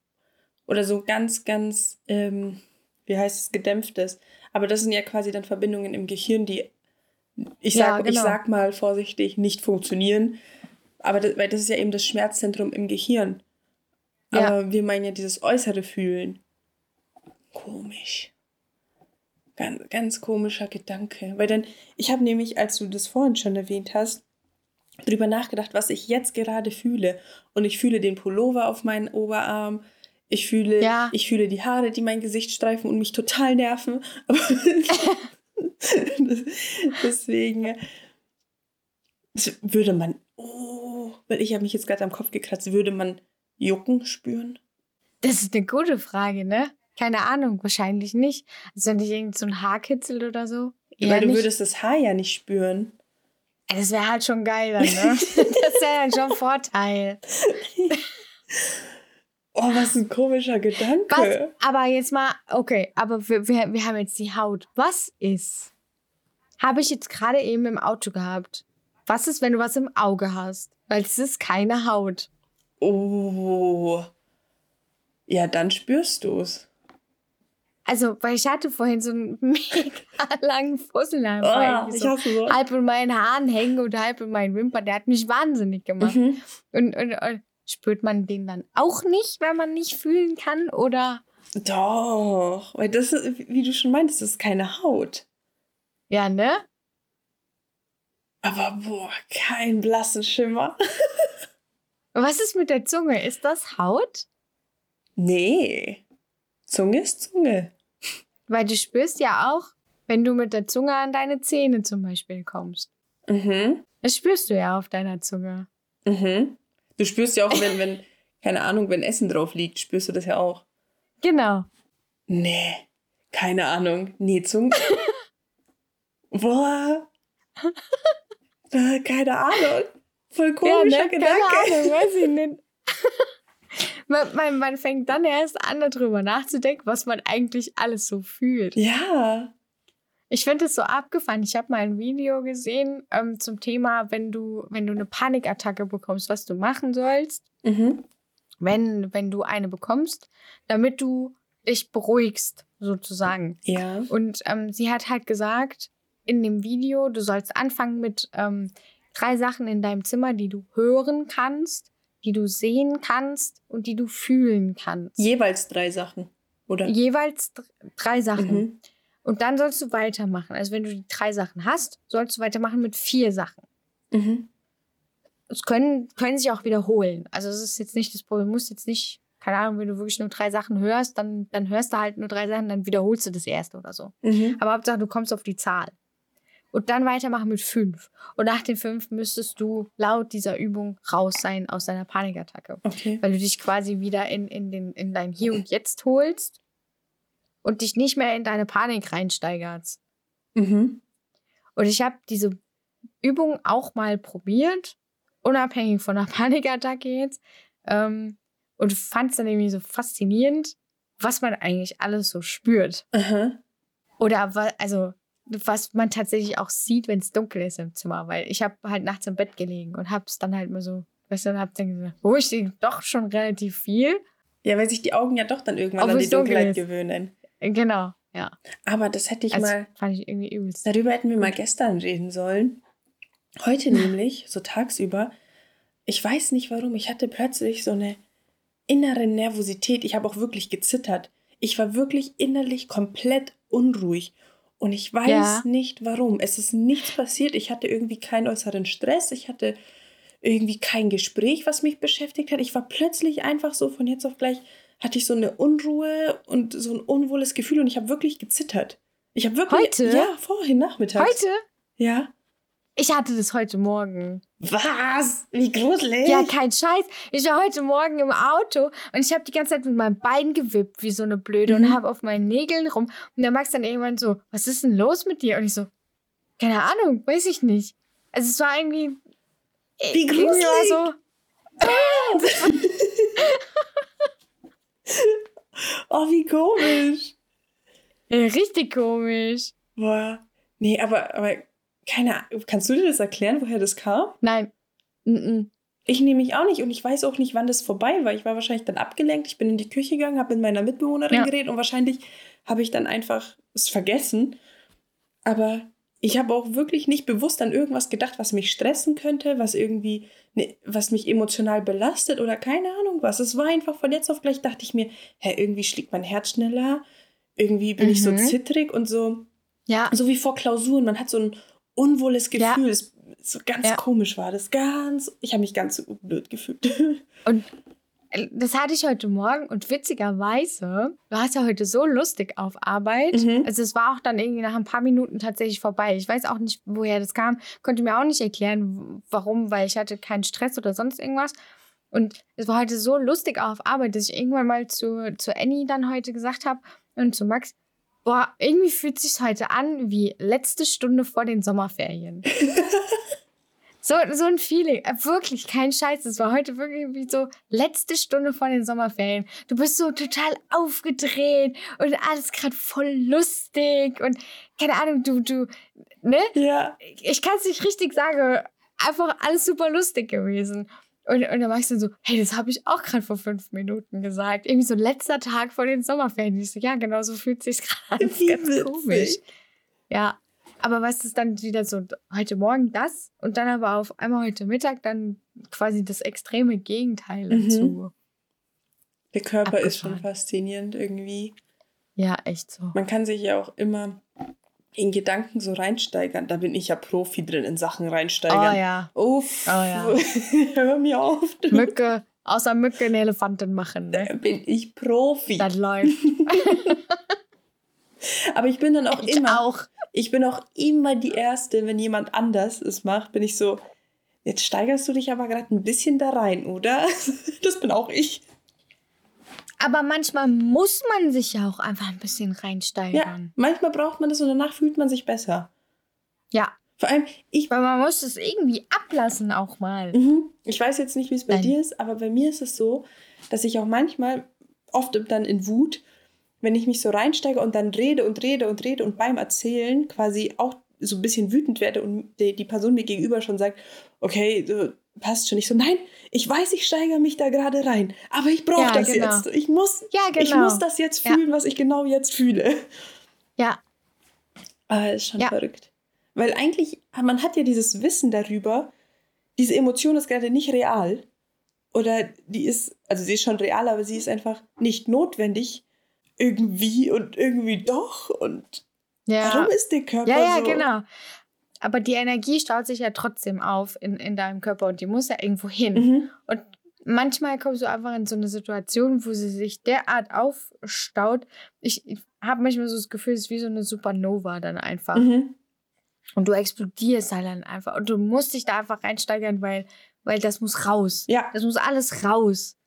Oder so ganz, ganz, ähm, wie heißt es, gedämpftes. Aber das sind ja quasi dann Verbindungen im Gehirn, die ich sag, ja, genau. ich sag mal vorsichtig, nicht funktionieren. Aber das, weil das ist ja eben das Schmerzzentrum im Gehirn. Ja. Aber wir meinen ja dieses äußere Fühlen. Komisch. Ganz, ganz komischer Gedanke. Weil dann, ich habe nämlich, als du das vorhin schon erwähnt hast, drüber nachgedacht, was ich jetzt gerade fühle. Und ich fühle den Pullover auf meinen Oberarm. Ich fühle, ja. ich fühle die Haare, die mein Gesicht streifen und mich total nerven. Deswegen würde man, oh, weil ich habe mich jetzt gerade am Kopf gekratzt, würde man Jucken spüren? Das ist eine gute Frage, ne? Keine Ahnung, wahrscheinlich nicht. Also nicht irgend so ein Haarkitzel oder so. Weil du nicht. würdest das Haar ja nicht spüren. Das wäre halt schon geil dann, ne? das wäre dann schon ein Vorteil. Oh, was ein komischer Gedanke. Was? Aber jetzt mal, okay, aber wir, wir, wir haben jetzt die Haut. Was ist? Habe ich jetzt gerade eben im Auto gehabt. Was ist, wenn du was im Auge hast? Weil es ist keine Haut. Oh. Ja, dann spürst du es. Also, weil ich hatte vorhin so einen mega langen Fussel einfach. Oh, so so. halb in meinen Haaren hängen und halb in meinen Wimpern. Der hat mich wahnsinnig gemacht. Mhm. Und, und, und Spürt man den dann auch nicht, wenn man nicht fühlen kann? Oder? Doch, weil das, wie du schon meintest, ist keine Haut. Ja, ne? Aber boah, kein blassen Schimmer. Was ist mit der Zunge? Ist das Haut? Nee. Zunge ist Zunge. Weil du spürst ja auch, wenn du mit der Zunge an deine Zähne zum Beispiel kommst. Mhm. Das spürst du ja auf deiner Zunge. Mhm. Du spürst ja auch, wenn, wenn, keine Ahnung, wenn Essen drauf liegt, spürst du das ja auch. Genau. Nee, keine Ahnung. Nähzung. Boah. Äh, keine Ahnung. Voll komischer ja, ne? Gedanke. Keine Ahnung, weiß ich nicht. man, man, man fängt dann erst an, darüber nachzudenken, was man eigentlich alles so fühlt. Ja. Ich finde es so abgefahren. Ich habe mal ein Video gesehen ähm, zum Thema, wenn du, wenn du eine Panikattacke bekommst, was du machen sollst, mhm. wenn, wenn du eine bekommst, damit du dich beruhigst, sozusagen. Ja. Und ähm, sie hat halt gesagt in dem Video, du sollst anfangen mit ähm, drei Sachen in deinem Zimmer, die du hören kannst, die du sehen kannst und die du fühlen kannst. Jeweils drei Sachen, oder? Jeweils drei Sachen. Mhm. Und dann sollst du weitermachen. Also wenn du die drei Sachen hast, sollst du weitermachen mit vier Sachen. Mhm. Es können, können sich auch wiederholen. Also es ist jetzt nicht das Problem, du musst jetzt nicht, keine Ahnung, wenn du wirklich nur drei Sachen hörst, dann, dann hörst du halt nur drei Sachen, dann wiederholst du das erste oder so. Mhm. Aber Hauptsache, du kommst auf die Zahl. Und dann weitermachen mit fünf. Und nach den fünf müsstest du laut dieser Übung raus sein aus deiner Panikattacke. Okay. Weil du dich quasi wieder in, in, den, in dein Hier und Jetzt holst und dich nicht mehr in deine Panik reinsteigerst. Mhm. Und ich habe diese Übung auch mal probiert, unabhängig von der Panikattacke jetzt. Ähm, und fand es dann irgendwie so faszinierend, was man eigentlich alles so spürt. Aha. Oder also was man tatsächlich auch sieht, wenn es dunkel ist im Zimmer, weil ich habe halt nachts im Bett gelegen und habe es dann halt mal so, weißt du, und habe dann gesagt, oh, ich sehe doch schon relativ viel. Ja, weil sich die Augen ja doch dann irgendwann Obwohl an die Dunkelheit gewöhnen. Genau, ja. Aber das hätte ich also, mal. Fand ich irgendwie übelst. Darüber hätten wir mal gestern reden sollen. Heute nämlich, so tagsüber, ich weiß nicht warum, ich hatte plötzlich so eine innere Nervosität. Ich habe auch wirklich gezittert. Ich war wirklich innerlich komplett unruhig. Und ich weiß ja. nicht warum. Es ist nichts passiert. Ich hatte irgendwie keinen äußeren Stress. Ich hatte irgendwie kein Gespräch, was mich beschäftigt hat. Ich war plötzlich einfach so von jetzt auf gleich hatte ich so eine Unruhe und so ein unwohles Gefühl und ich habe wirklich gezittert. Ich habe wirklich. Heute? Ja, vorhin nachmittags. Heute? Ja. Ich hatte das heute Morgen. Was? Wie gruselig. Ja, kein Scheiß. Ich war heute Morgen im Auto und ich habe die ganze Zeit mit meinem Bein gewippt, wie so eine Blöde, mhm. und habe auf meinen Nägeln rum. Und der Max dann irgendwann so, was ist denn los mit dir? Und ich so, keine Ahnung, weiß ich nicht. Also es war irgendwie. Wie gruselig. War so, oh, wie komisch. Richtig komisch. Boah. Nee, aber, aber keine Ahnung. Kannst du dir das erklären, woher das kam? Nein. Mm -mm. Ich nehme mich auch nicht und ich weiß auch nicht, wann das vorbei war. Ich war wahrscheinlich dann abgelenkt. Ich bin in die Küche gegangen, habe mit meiner Mitbewohnerin ja. geredet und wahrscheinlich habe ich dann einfach es vergessen. Aber ich habe auch wirklich nicht bewusst an irgendwas gedacht, was mich stressen könnte, was irgendwie, ne, was mich emotional belastet oder keine Ahnung was. Es war einfach von jetzt auf gleich, dachte ich mir, hä, irgendwie schlägt mein Herz schneller, irgendwie bin mhm. ich so mhm. zittrig und so. Ja. So wie vor Klausuren, man hat so ein unwohles Gefühl. Ja. So ganz ja. komisch war das, ganz, ich habe mich ganz blöd gefühlt. Und das hatte ich heute Morgen und witzigerweise war es ja heute so lustig auf Arbeit. Mhm. Also es war auch dann irgendwie nach ein paar Minuten tatsächlich vorbei. Ich weiß auch nicht, woher das kam, konnte mir auch nicht erklären, warum, weil ich hatte keinen Stress oder sonst irgendwas. Und es war heute so lustig auf Arbeit, dass ich irgendwann mal zu, zu Annie dann heute gesagt habe und zu Max, boah, irgendwie fühlt es sich heute an wie letzte Stunde vor den Sommerferien. So, so ein Feeling. Äh, wirklich, kein Scheiß. Es war heute wirklich wie so letzte Stunde vor den Sommerferien. Du bist so total aufgedreht und alles gerade voll lustig und keine Ahnung, du, du, ne? Ja. Ich kann es nicht richtig sagen. Einfach alles super lustig gewesen. Und, und dann war ich dann so, hey, das habe ich auch gerade vor fünf Minuten gesagt. Irgendwie so letzter Tag vor den Sommerferien. Ich so, ja, genau so fühlt sich gerade an. Ganz komisch. Ja, aber was ist dann wieder so, heute Morgen das und dann aber auf einmal heute Mittag dann quasi das extreme Gegenteil mhm. dazu. Der Körper Abgefahren. ist schon faszinierend irgendwie. Ja, echt so. Man kann sich ja auch immer in Gedanken so reinsteigern. Da bin ich ja Profi drin in Sachen reinsteigern. Oh ja. Uff. Oh ja. Hör mir auf. Du. Mücke, außer Mücke eine Elefantin machen. Ne? Da bin ich Profi. Das läuft. Aber ich bin dann auch ich immer. auch ich bin auch immer die Erste, wenn jemand anders es macht, bin ich so, jetzt steigerst du dich aber gerade ein bisschen da rein, oder? Das bin auch ich. Aber manchmal muss man sich ja auch einfach ein bisschen reinsteigern. Ja, manchmal braucht man das und danach fühlt man sich besser. Ja. Vor allem, ich. Weil man muss es irgendwie ablassen auch mal. Mhm. Ich weiß jetzt nicht, wie es bei Nein. dir ist, aber bei mir ist es so, dass ich auch manchmal, oft dann in Wut, wenn ich mich so reinsteige und dann rede und rede und rede und beim Erzählen quasi auch so ein bisschen wütend werde und die, die Person mir gegenüber schon sagt, okay, du passt schon nicht so. Nein, ich weiß, ich steigere mich da gerade rein, aber ich brauche Ja, das genau. jetzt. Ich muss, Ja, genau. ich muss das jetzt Ja. fühlen, was ich genau jetzt fühle. Ja, Aber ist schon Ja. verrückt. Weil eigentlich, man hat ja dieses Wissen darüber, diese Emotion ist gerade nicht real. Oder die ist, also sie ist schon real, aber sie ist einfach nicht notwendig. Irgendwie und irgendwie doch. Und ja. warum ist der Körper Ja, ja, so? genau. Aber die Energie staut sich ja trotzdem auf in, in deinem Körper und die muss ja irgendwo hin. Mhm. Und manchmal kommst du einfach in so eine Situation, wo sie sich derart aufstaut. Ich, ich habe manchmal so das Gefühl, es ist wie so eine Supernova dann einfach. Mhm. Und du explodierst halt dann einfach. Und du musst dich da einfach reinsteigern, weil, weil das muss raus. Ja, Das muss alles raus.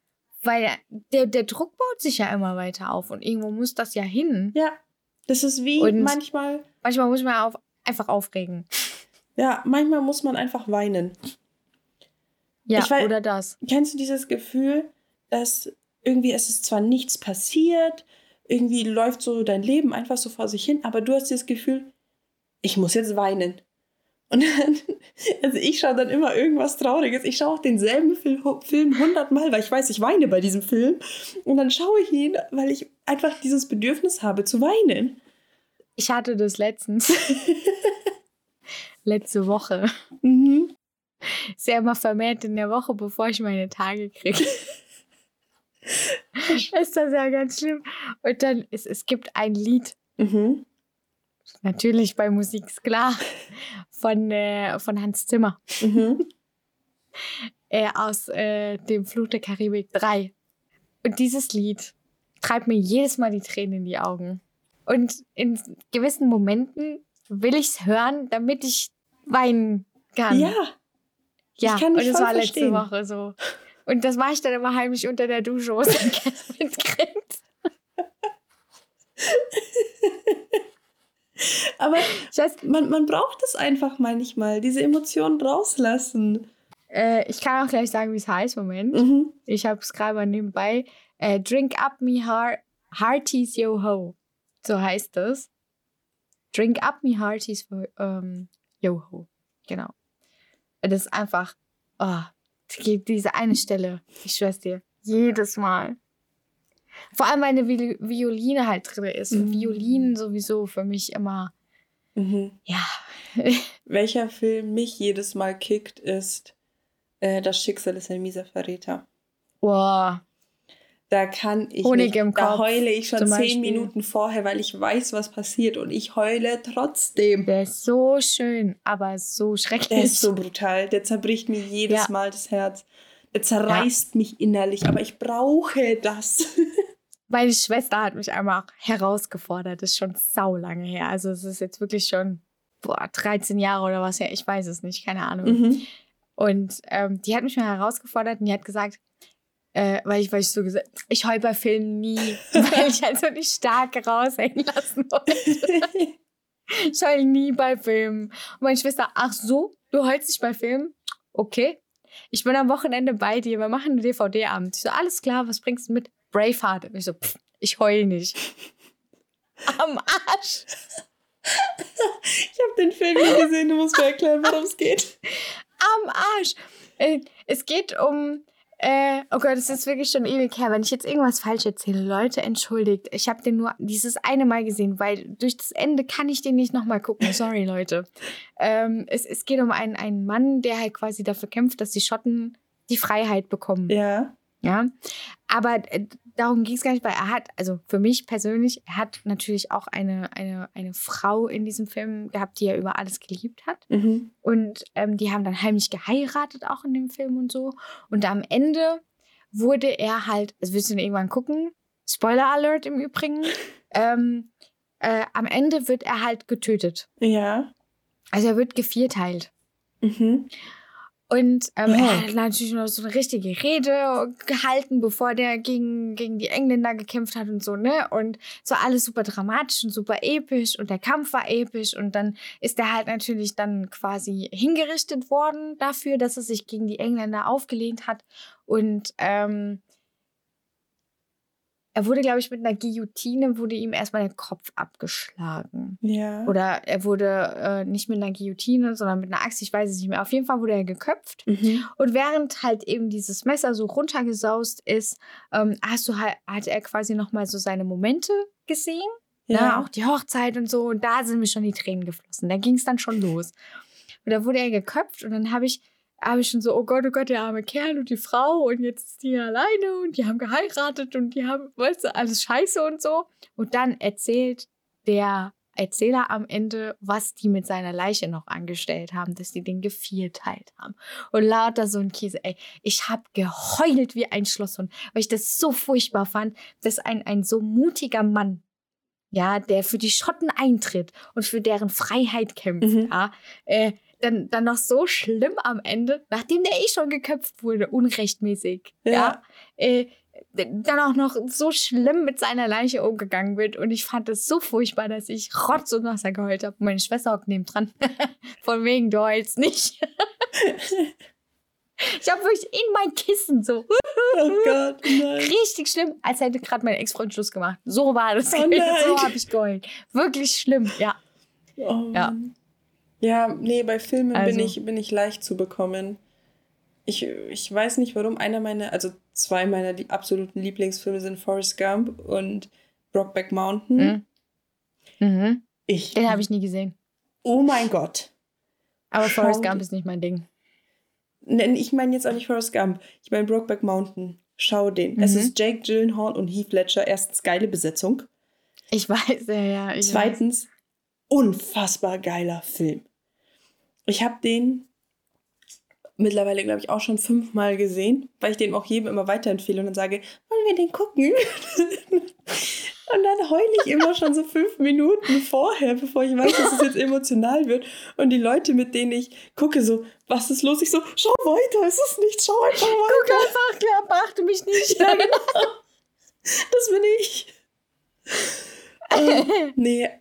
Weil der, der Druck baut sich ja immer weiter auf und irgendwo muss das ja hin. ja. Das ist wie Und- manchmal, Manchmal muss man auf, einfach aufregen. ja, manchmal muss man einfach weinen. Ja, Ich wei- oder das. Kennst du dieses Gefühl, dass irgendwie es ist zwar nichts passiert, irgendwie läuft so dein Leben einfach so vor sich hin, aber du hast dieses Gefühl, ich muss jetzt weinen. Und dann, also ich schaue dann immer irgendwas Trauriges. Ich schaue auch denselben Film, hundertmal, weil ich weiß, ich weine bei diesem Film. Und dann schaue ich ihn, weil ich einfach dieses Bedürfnis habe zu weinen. Ich hatte das letztens. Letzte Woche. Mhm. Ist ja immer vermehrt in der Woche, bevor ich meine Tage kriege. ist das ja ganz schlimm. Und dann, es, es gibt ein Lied, Mhm. Natürlich bei Musik ist klar, von, äh, von Hans Zimmer. Mhm. äh, aus äh, dem Fluch der Karibik 3. Und dieses Lied treibt mir jedes Mal die Tränen in die Augen. Und in gewissen Momenten will ich es hören, damit ich weinen kann. Ja, ja. ich kann und das war letzte verstehen. Woche so. Und das mache ich dann immer heimlich unter der Dusche, wo es mitkriegt. aber man, man braucht es einfach manchmal, diese Emotionen rauslassen. äh, ich kann auch gleich sagen, wie es heißt. Moment. Mhm. Ich habe es gerade mal nebenbei. Äh, Drink up me heart, hearties yo ho. So heißt es. Drink up me hearties ähm, yo ho. Genau. Das ist einfach. Oh, es gibt diese eine Stelle. Ich schwör's dir. Jedes Mal. Vor allem, weil eine Vi Violine halt drin ist. Und Mhm. Violinen sowieso für mich immer. Mhm. Ja. Welcher Film mich jedes Mal kickt, ist äh, Das Schicksal ist ein mieser Verräter. Boah. Da kann ich Honig nicht, im da Kopf, heule ich schon zehn. Minuten vorher, weil ich weiß, was passiert und ich heule trotzdem. Der ist so schön, aber so schrecklich. Der ist so brutal. Der zerbricht mir jedes Ja. Mal das Herz. Der zerreißt mich innerlich, aber ich brauche das. Meine Schwester hat mich einmal herausgefordert. Das ist schon sau lange her. Also es ist jetzt wirklich schon boah, 13 Jahre oder was her. Ich weiß es nicht, keine Ahnung. Mhm. Und ähm, die hat mich mal herausgefordert und die hat gesagt, äh, weil, ich, weil ich so gesagt ich heul bei Filmen nie, weil ich halt so nicht stark raushängen lassen wollte. Ich heul nie bei Filmen. Und meine Schwester, ach so, du heulst nicht bei Filmen? Okay. Ich bin am Wochenende bei dir, wir machen einen DVD-Abend. Ich so, alles klar, was bringst du mit? Braveheart. Und ich so, pff, ich heul nicht. Am Arsch. Ich habe den Film nie gesehen, du musst mir erklären, worum es geht. Am Arsch. Äh, Es geht um. Äh, oh Gott, es ist wirklich schon ewig her. Wenn ich jetzt irgendwas falsch erzähle, Leute, entschuldigt. Ich habe den nur dieses eine Mal gesehen, weil durch das Ende kann ich den nicht nochmal gucken. Sorry, Leute. Ähm, es, es geht um einen, einen Mann, der halt quasi dafür kämpft, dass die Schotten die Freiheit bekommen. Ja. Ja, aber äh, darum ging es gar nicht, weil er hat, also für mich persönlich, er hat natürlich auch eine, eine, eine Frau in diesem Film gehabt, die er über alles geliebt hat. Mhm. Und ähm, die haben dann heimlich geheiratet, auch in dem Film und so. Und am Ende wurde er halt, das willst du irgendwann gucken, Spoiler Alert im Übrigen, ähm, äh, am Ende wird er halt getötet. Ja. Also er wird gevierteilt. Mhm. Und ähm, oh. er hat natürlich noch so eine richtige Rede gehalten, bevor der gegen, gegen die Engländer gekämpft hat und so, ne? Und es war alles super dramatisch und super episch und der Kampf war episch und dann ist er halt natürlich dann quasi hingerichtet worden dafür, dass er sich gegen die Engländer aufgelehnt hat. Und ähm, er wurde, glaube ich, mit einer Guillotine, wurde ihm erstmal der Kopf abgeschlagen. Ja. Oder er wurde äh, nicht mit einer Guillotine, sondern mit einer Axt, ich weiß es nicht mehr. Auf jeden Fall wurde er geköpft. Mhm. Und während halt eben dieses Messer so runtergesaust ist, ähm, hast du halt, hat er quasi nochmal so seine Momente gesehen. Ja. Ne? Auch die Hochzeit und so. Und da sind mir schon die Tränen geflossen. Da ging es dann schon los. Und da wurde er geköpft und dann habe ich habe ich schon so, oh Gott, oh Gott, der arme Kerl und die Frau und jetzt ist die alleine und die haben geheiratet und die haben, weißt du, alles scheiße und so. Und dann erzählt der Erzähler am Ende, was die mit seiner Leiche noch angestellt haben, dass die den gevierteilt haben. Und lauter so ein Käse, ey, ich habe geheult wie ein Schlosshund, weil ich das so furchtbar fand, dass ein, ein so mutiger Mann, ja, der für die Schotten eintritt und für deren Freiheit kämpft, mhm. ja, äh, dann, dann noch so schlimm am Ende, nachdem der eh schon geköpft wurde, unrechtmäßig. Ja. ja äh, dann auch noch so schlimm mit seiner Leiche umgegangen wird. Und ich fand es so furchtbar, dass ich Rotz und Wasser geheult habe. Meine Schwester hockt neben dran. Von wegen, du heulst nicht. ich habe wirklich in mein Kissen so. oh Gott, nein. Richtig schlimm, als hätte gerade mein Ex-Freund Schluss gemacht. So war das. Oh so habe ich geheult. Wirklich schlimm, ja. Oh, ja. Ja, nee, bei Filmen also. bin, ich, bin ich leicht zu bekommen. Ich, ich weiß nicht warum. Einer meiner, also zwei meiner die absoluten Lieblingsfilme sind Forrest Gump und Brockback Mountain. Mhm. Mhm. Ich, Den habe ich nie gesehen. Oh mein Gott. Aber Schau Forrest Gump ist nicht mein Ding. Ich meine jetzt auch nicht Forrest Gump. Ich meine Brockback Mountain. Schau den. Mhm. Es ist Jake Gyllenhaal und Heath Ledger. Erstens geile Besetzung. Ich weiß, ja, ja. Zweitens, weiß unfassbar geiler Film. Ich habe den mittlerweile, glaube ich, auch schon fünfmal gesehen, weil ich den auch jedem immer weiterempfehle und dann sage, wollen wir den gucken? und dann heule ich immer schon so fünf Minuten vorher, bevor ich weiß, dass es jetzt emotional wird. Und die Leute, mit denen ich gucke, so, was ist los? Ich so, schau weiter, es ist nichts, schau einfach weiter. Guck einfach, klar, beachte mich nicht. Ja, genau. Das bin ich. Uh, nee.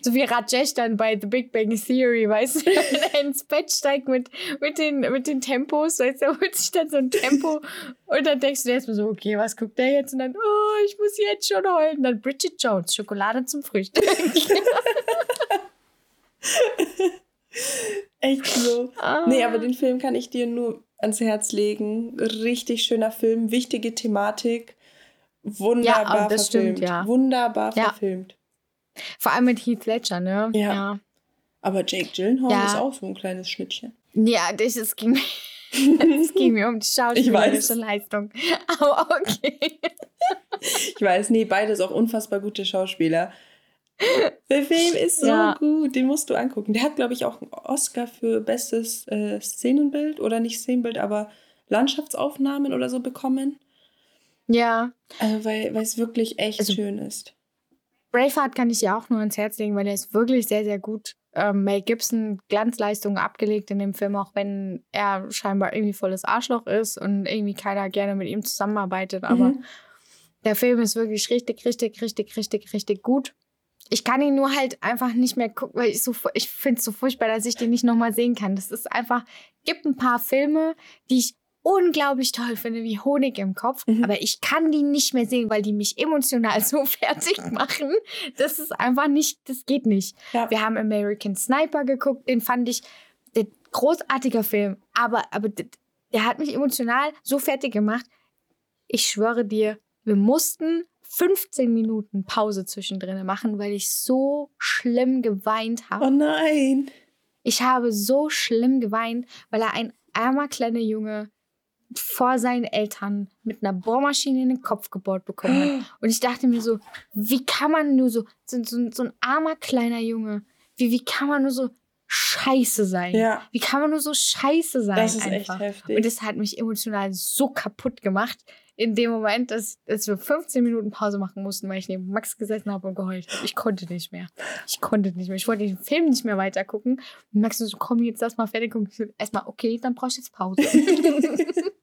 So wie Rajesh dann bei The Big Bang Theory, weißt du, wenn er ins Bett steigt mit, mit, den, mit den Tempos, weißt du, er holt sich dann so ein Tempo und dann denkst du dir erstmal so, okay, was guckt der jetzt? Und dann, oh, ich muss jetzt schon heulen. Und dann Bridget Jones, Schokolade zum Frühstück. Echt so. Ah. Nee, aber den Film kann ich dir nur ans Herz legen. Richtig schöner Film, wichtige Thematik. Wunderbar ja, das verfilmt. Stimmt, ja. Wunderbar ja. verfilmt. Vor allem mit Heath Ledger, ne? Ja. ja. Aber Jake Gyllenhaal ist auch so ein kleines Schnittchen. Ja, das, das ging, das ging mir um die schauspielerische Leistung. Aber okay. ich weiß, nee, beides auch unfassbar gute Schauspieler. Der Film ist so ja. gut, den musst du angucken. Der hat, glaube ich, auch einen Oscar für bestes äh, Szenenbild oder nicht Szenenbild, aber Landschaftsaufnahmen oder so bekommen. Ja. Also, weil, weil es wirklich echt also, schön ist. Braveheart kann ich ja auch nur ans Herz legen, weil er ist wirklich sehr, sehr gut. Ähm, Mel Gibson Glanzleistungen abgelegt in dem Film, auch wenn er scheinbar irgendwie volles Arschloch ist und irgendwie keiner gerne mit ihm zusammenarbeitet. Aber mhm. der Film ist wirklich richtig, richtig, richtig, richtig, richtig gut. Ich kann ihn nur halt einfach nicht mehr gucken, weil ich so, ich finde es so furchtbar, dass ich den nicht nochmal sehen kann. Das ist einfach, gibt ein paar Filme, die ich unglaublich toll finde, wie Honig im Kopf. Mhm. Aber ich kann die nicht mehr sehen, weil die mich emotional so fertig machen. Das ist einfach nicht, das geht nicht. Ja. Wir haben American Sniper geguckt, den fand ich der großartiger Film. Aber, aber der hat mich emotional so fertig gemacht. Ich schwöre dir, wir mussten 15 Minuten Pause zwischendrin machen, weil ich so schlimm geweint habe. Oh nein! Ich habe so schlimm geweint, weil er ein armer kleiner Junge vor seinen Eltern mit einer Bohrmaschine in den Kopf gebohrt bekommen hat. Und ich dachte mir so, wie kann man nur so, so, so, so ein armer kleiner Junge, wie, wie kann man nur so scheiße sein? Ja. Wie kann man nur so scheiße sein? Das ist einfach? echt heftig. Und das hat mich emotional so kaputt gemacht in dem Moment, dass, dass wir 15 Minuten Pause machen mussten, weil ich neben Max gesessen habe und geheult habe. Ich konnte nicht mehr. Ich konnte nicht mehr. Ich wollte den Film nicht mehr weiter gucken. Und Max so, komm, jetzt lass mal fertig gucken. Ich so, erstmal, okay, dann brauche ich jetzt Pause.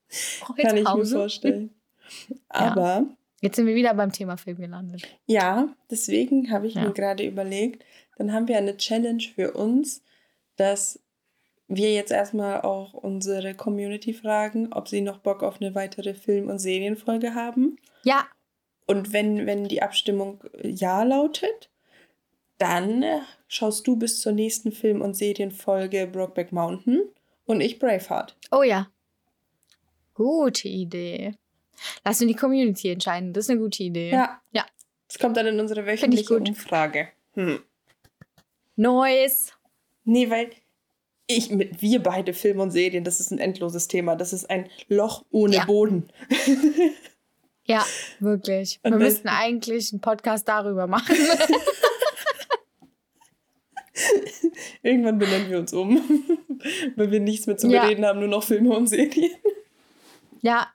Kann ich mir vorstellen. Aber Jetzt sind wir wieder beim Thema Film gelandet. ja, deswegen habe ich Ja. mir gerade überlegt, dann haben wir eine Challenge für uns, dass wir jetzt erstmal auch unsere Community fragen, ob sie noch Bock auf eine weitere Film- und Serienfolge haben. Ja, Und wenn, wenn die Abstimmung Ja lautet, dann äh, schaust du bis zur nächsten Film- und Serienfolge Brokeback Mountain und ich Braveheart. oh ja. Gute Idee. Lass uns die Community entscheiden. Das ist eine gute Idee. Ja. Ja. Das kommt dann in unsere wöchentliche gut. Umfrage. Hm. Neues. Nee, weil ich mit wir beide Film und Serien, das ist ein endloses Thema. Das ist ein Loch ohne Ja. Boden. Ja, wirklich. Und Wir müssten eigentlich einen Podcast darüber machen. Irgendwann benennen wir uns um, weil wir nichts mehr zu Ja. bereden haben, nur noch Filme und Serien. Ja,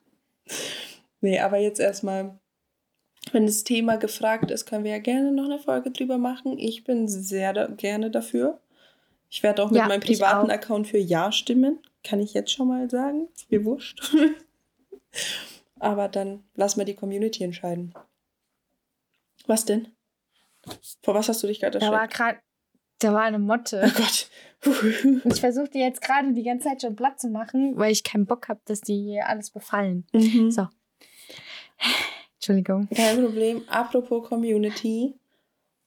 Nee, aber jetzt erstmal, wenn das Thema gefragt ist, können wir ja gerne noch eine Folge drüber machen. Ich bin sehr da gerne dafür. Ich werde auch mit Ja, meinem privaten. Account für Ja stimmen. Kann ich jetzt schon mal sagen. Ist mir wurscht. aber dann lass mal die Community entscheiden. Was denn? Vor was hast du dich gerade da war erschreckt? gerade, da war eine Motte. Oh Gott. Ich versuche die jetzt gerade die ganze Zeit schon platt zu machen, weil ich keinen Bock habe, dass die hier alles befallen. Mhm. So. Entschuldigung. Kein Problem. Apropos Community,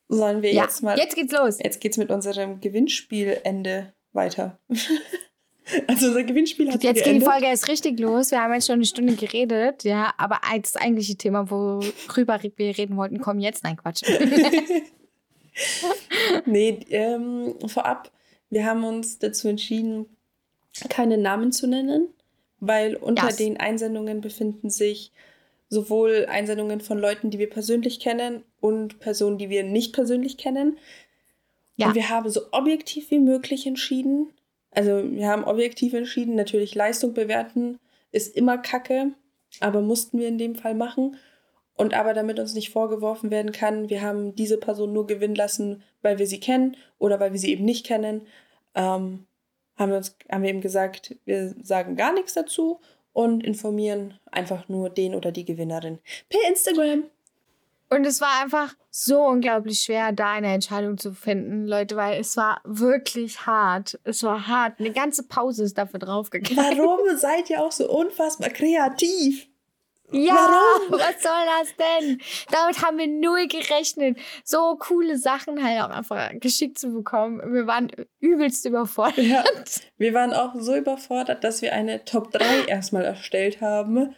sollen wir Ja, jetzt mal. jetzt geht's los. Jetzt geht's mit unserem Gewinnspielende weiter. also unser Gewinnspiel hat Jetzt geht die. Folge erst richtig los. Wir haben jetzt schon eine Stunde geredet, ja, aber das eigentliche Thema, worüber wir reden wollten, kommt jetzt. Nein, Quatsch. nee, ähm, vorab, wir haben uns dazu entschieden, keine Namen zu nennen, weil unter Yes. den Einsendungen befinden sich sowohl Einsendungen von Leuten, die wir persönlich kennen und Personen, die wir nicht persönlich kennen. Ja. Und wir haben so objektiv wie möglich entschieden. Also wir haben objektiv entschieden, natürlich Leistung bewerten ist immer Kacke, aber mussten wir in dem Fall machen. Und aber damit uns nicht vorgeworfen werden kann, wir haben diese Person nur gewinnen lassen, weil wir sie kennen oder weil wir sie eben nicht kennen, ähm, haben, wir uns, haben wir eben gesagt, wir sagen gar nichts dazu und informieren einfach nur den oder die Gewinnerin per Instagram. Und es war einfach so unglaublich schwer, da eine Entscheidung zu finden, Leute, weil es war wirklich hart. Es war hart. Eine ganze Pause ist dafür draufgegangen. Warum seid ihr auch so unfassbar kreativ? Ja, Warum? was soll das denn? Damit haben wir null gerechnet. So coole Sachen halt auch einfach geschickt zu bekommen. Wir waren übelst überfordert. Ja, wir waren auch so überfordert, dass wir eine Top 3 erstmal erstellt haben.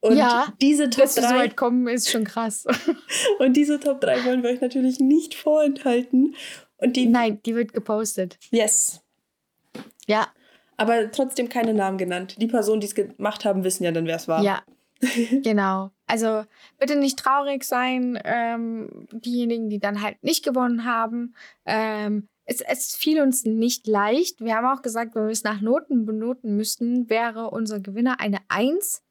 Und Ja, diese Top Dass wir so 3 weit kommen, ist schon krass. und diese Top 3 wollen wir euch natürlich nicht vorenthalten. Und die Nein, die wird gepostet. yes, Ja, aber trotzdem keine Namen genannt. Die Personen, die es gemacht haben, wissen ja dann, wer es war. ja. genau. Also bitte nicht traurig sein, ähm, diejenigen, die dann halt nicht gewonnen haben. Ähm, es, es fiel uns nicht leicht. Wir haben auch gesagt, wenn wir es nach Noten benoten müssten, wäre unser Gewinner eine 1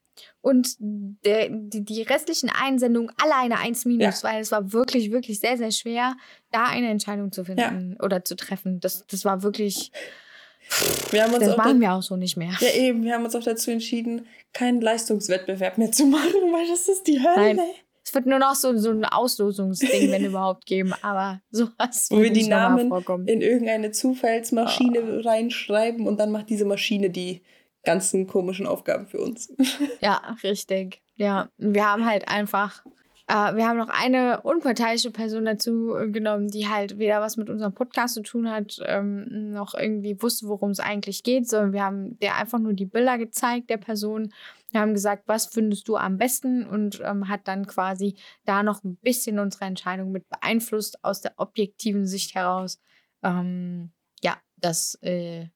und der, die, die restlichen Einsendungen alle eine 1 minus, weil es war wirklich, wirklich sehr, sehr schwer, da eine Entscheidung zu finden oder zu treffen. Das, das war wirklich, Wir haben uns das auch machen wir auch so nicht mehr. Ja, eben, wir haben uns auch dazu entschieden, keinen Leistungswettbewerb mehr zu machen, weil das ist die Hölle. Nein. Es wird nur noch so, so ein Auslosungsding, wenn überhaupt, geben. Aber sowas Wo wir die Namen in irgendeine Zufallsmaschine Ah. reinschreiben und dann macht diese Maschine die ganzen komischen Aufgaben für uns. Ja, richtig. Ja, wir haben halt einfach, äh, wir haben noch eine unparteiische Person dazu äh, genommen, die halt weder was mit unserem Podcast zu tun hat, ähm, noch irgendwie wusste, worum es eigentlich geht, sondern wir haben der einfach nur die Bilder gezeigt der Person. Wir haben gesagt, was findest du am besten und ähm, hat dann quasi da noch ein bisschen unsere Entscheidung mit beeinflusst aus der objektiven Sicht heraus. Ähm, ja, das äh,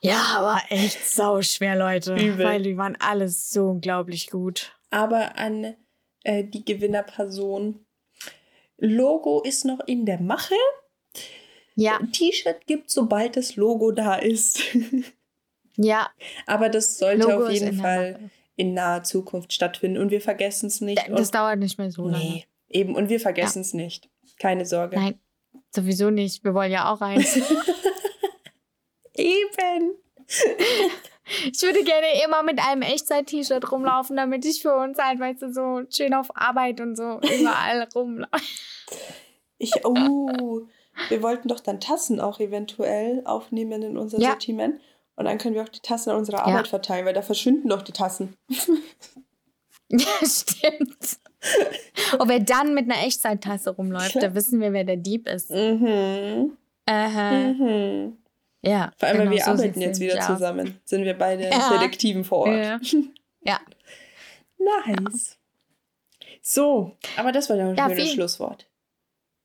ja, war echt sau schwer, Leute, Übel. weil die waren alles so unglaublich gut. Aber an äh, die Gewinnerperson. Logo ist noch in der Mache. Ja. Ein T-Shirt gibt, sobald das Logo da ist. ja. Aber das sollte Logo auf jeden Fall in naher Zukunft stattfinden und wir vergessen es nicht. Das dauert nicht mehr so lange. Nee, eben. Und wir vergessen es ja. nicht. Keine Sorge. Nein, sowieso nicht. Wir wollen ja auch eins. eben. Ich würde gerne immer mit einem Echtzeit-T-Shirt rumlaufen, damit ich für uns halt, weißt du, so schön auf Arbeit und so überall rumlaufe. Ich, oh, wir wollten doch dann Tassen auch eventuell aufnehmen in unser ja. Sortiment. Und dann können wir auch die Tassen an unserer Arbeit ja. verteilen, weil da verschwinden doch die Tassen. ja, stimmt. Und wer dann mit einer Echtzeittasse rumläuft, da wissen wir, wer der Dieb ist. Mhm. Aha. Mhm. Ja. Vor allem, genau, weil wir so arbeiten jetzt wieder ja. zusammen. Sind wir beide ja. Detektiven vor Ort. Ja. ja. nice. So, aber das war ja ein ja, schönes Schlusswort.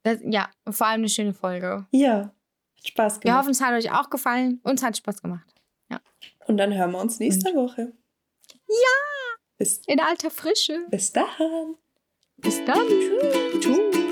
Das, ja, vor allem eine schöne Folge. Ja, hat Spaß gemacht. Wir hoffen, es hat euch auch gefallen. Uns hat Spaß gemacht. Ja. Und dann hören wir uns nächste. Woche. Ja! Bis In alter Frische. Bis dann. Bis dann. Tschüss. Tschüss.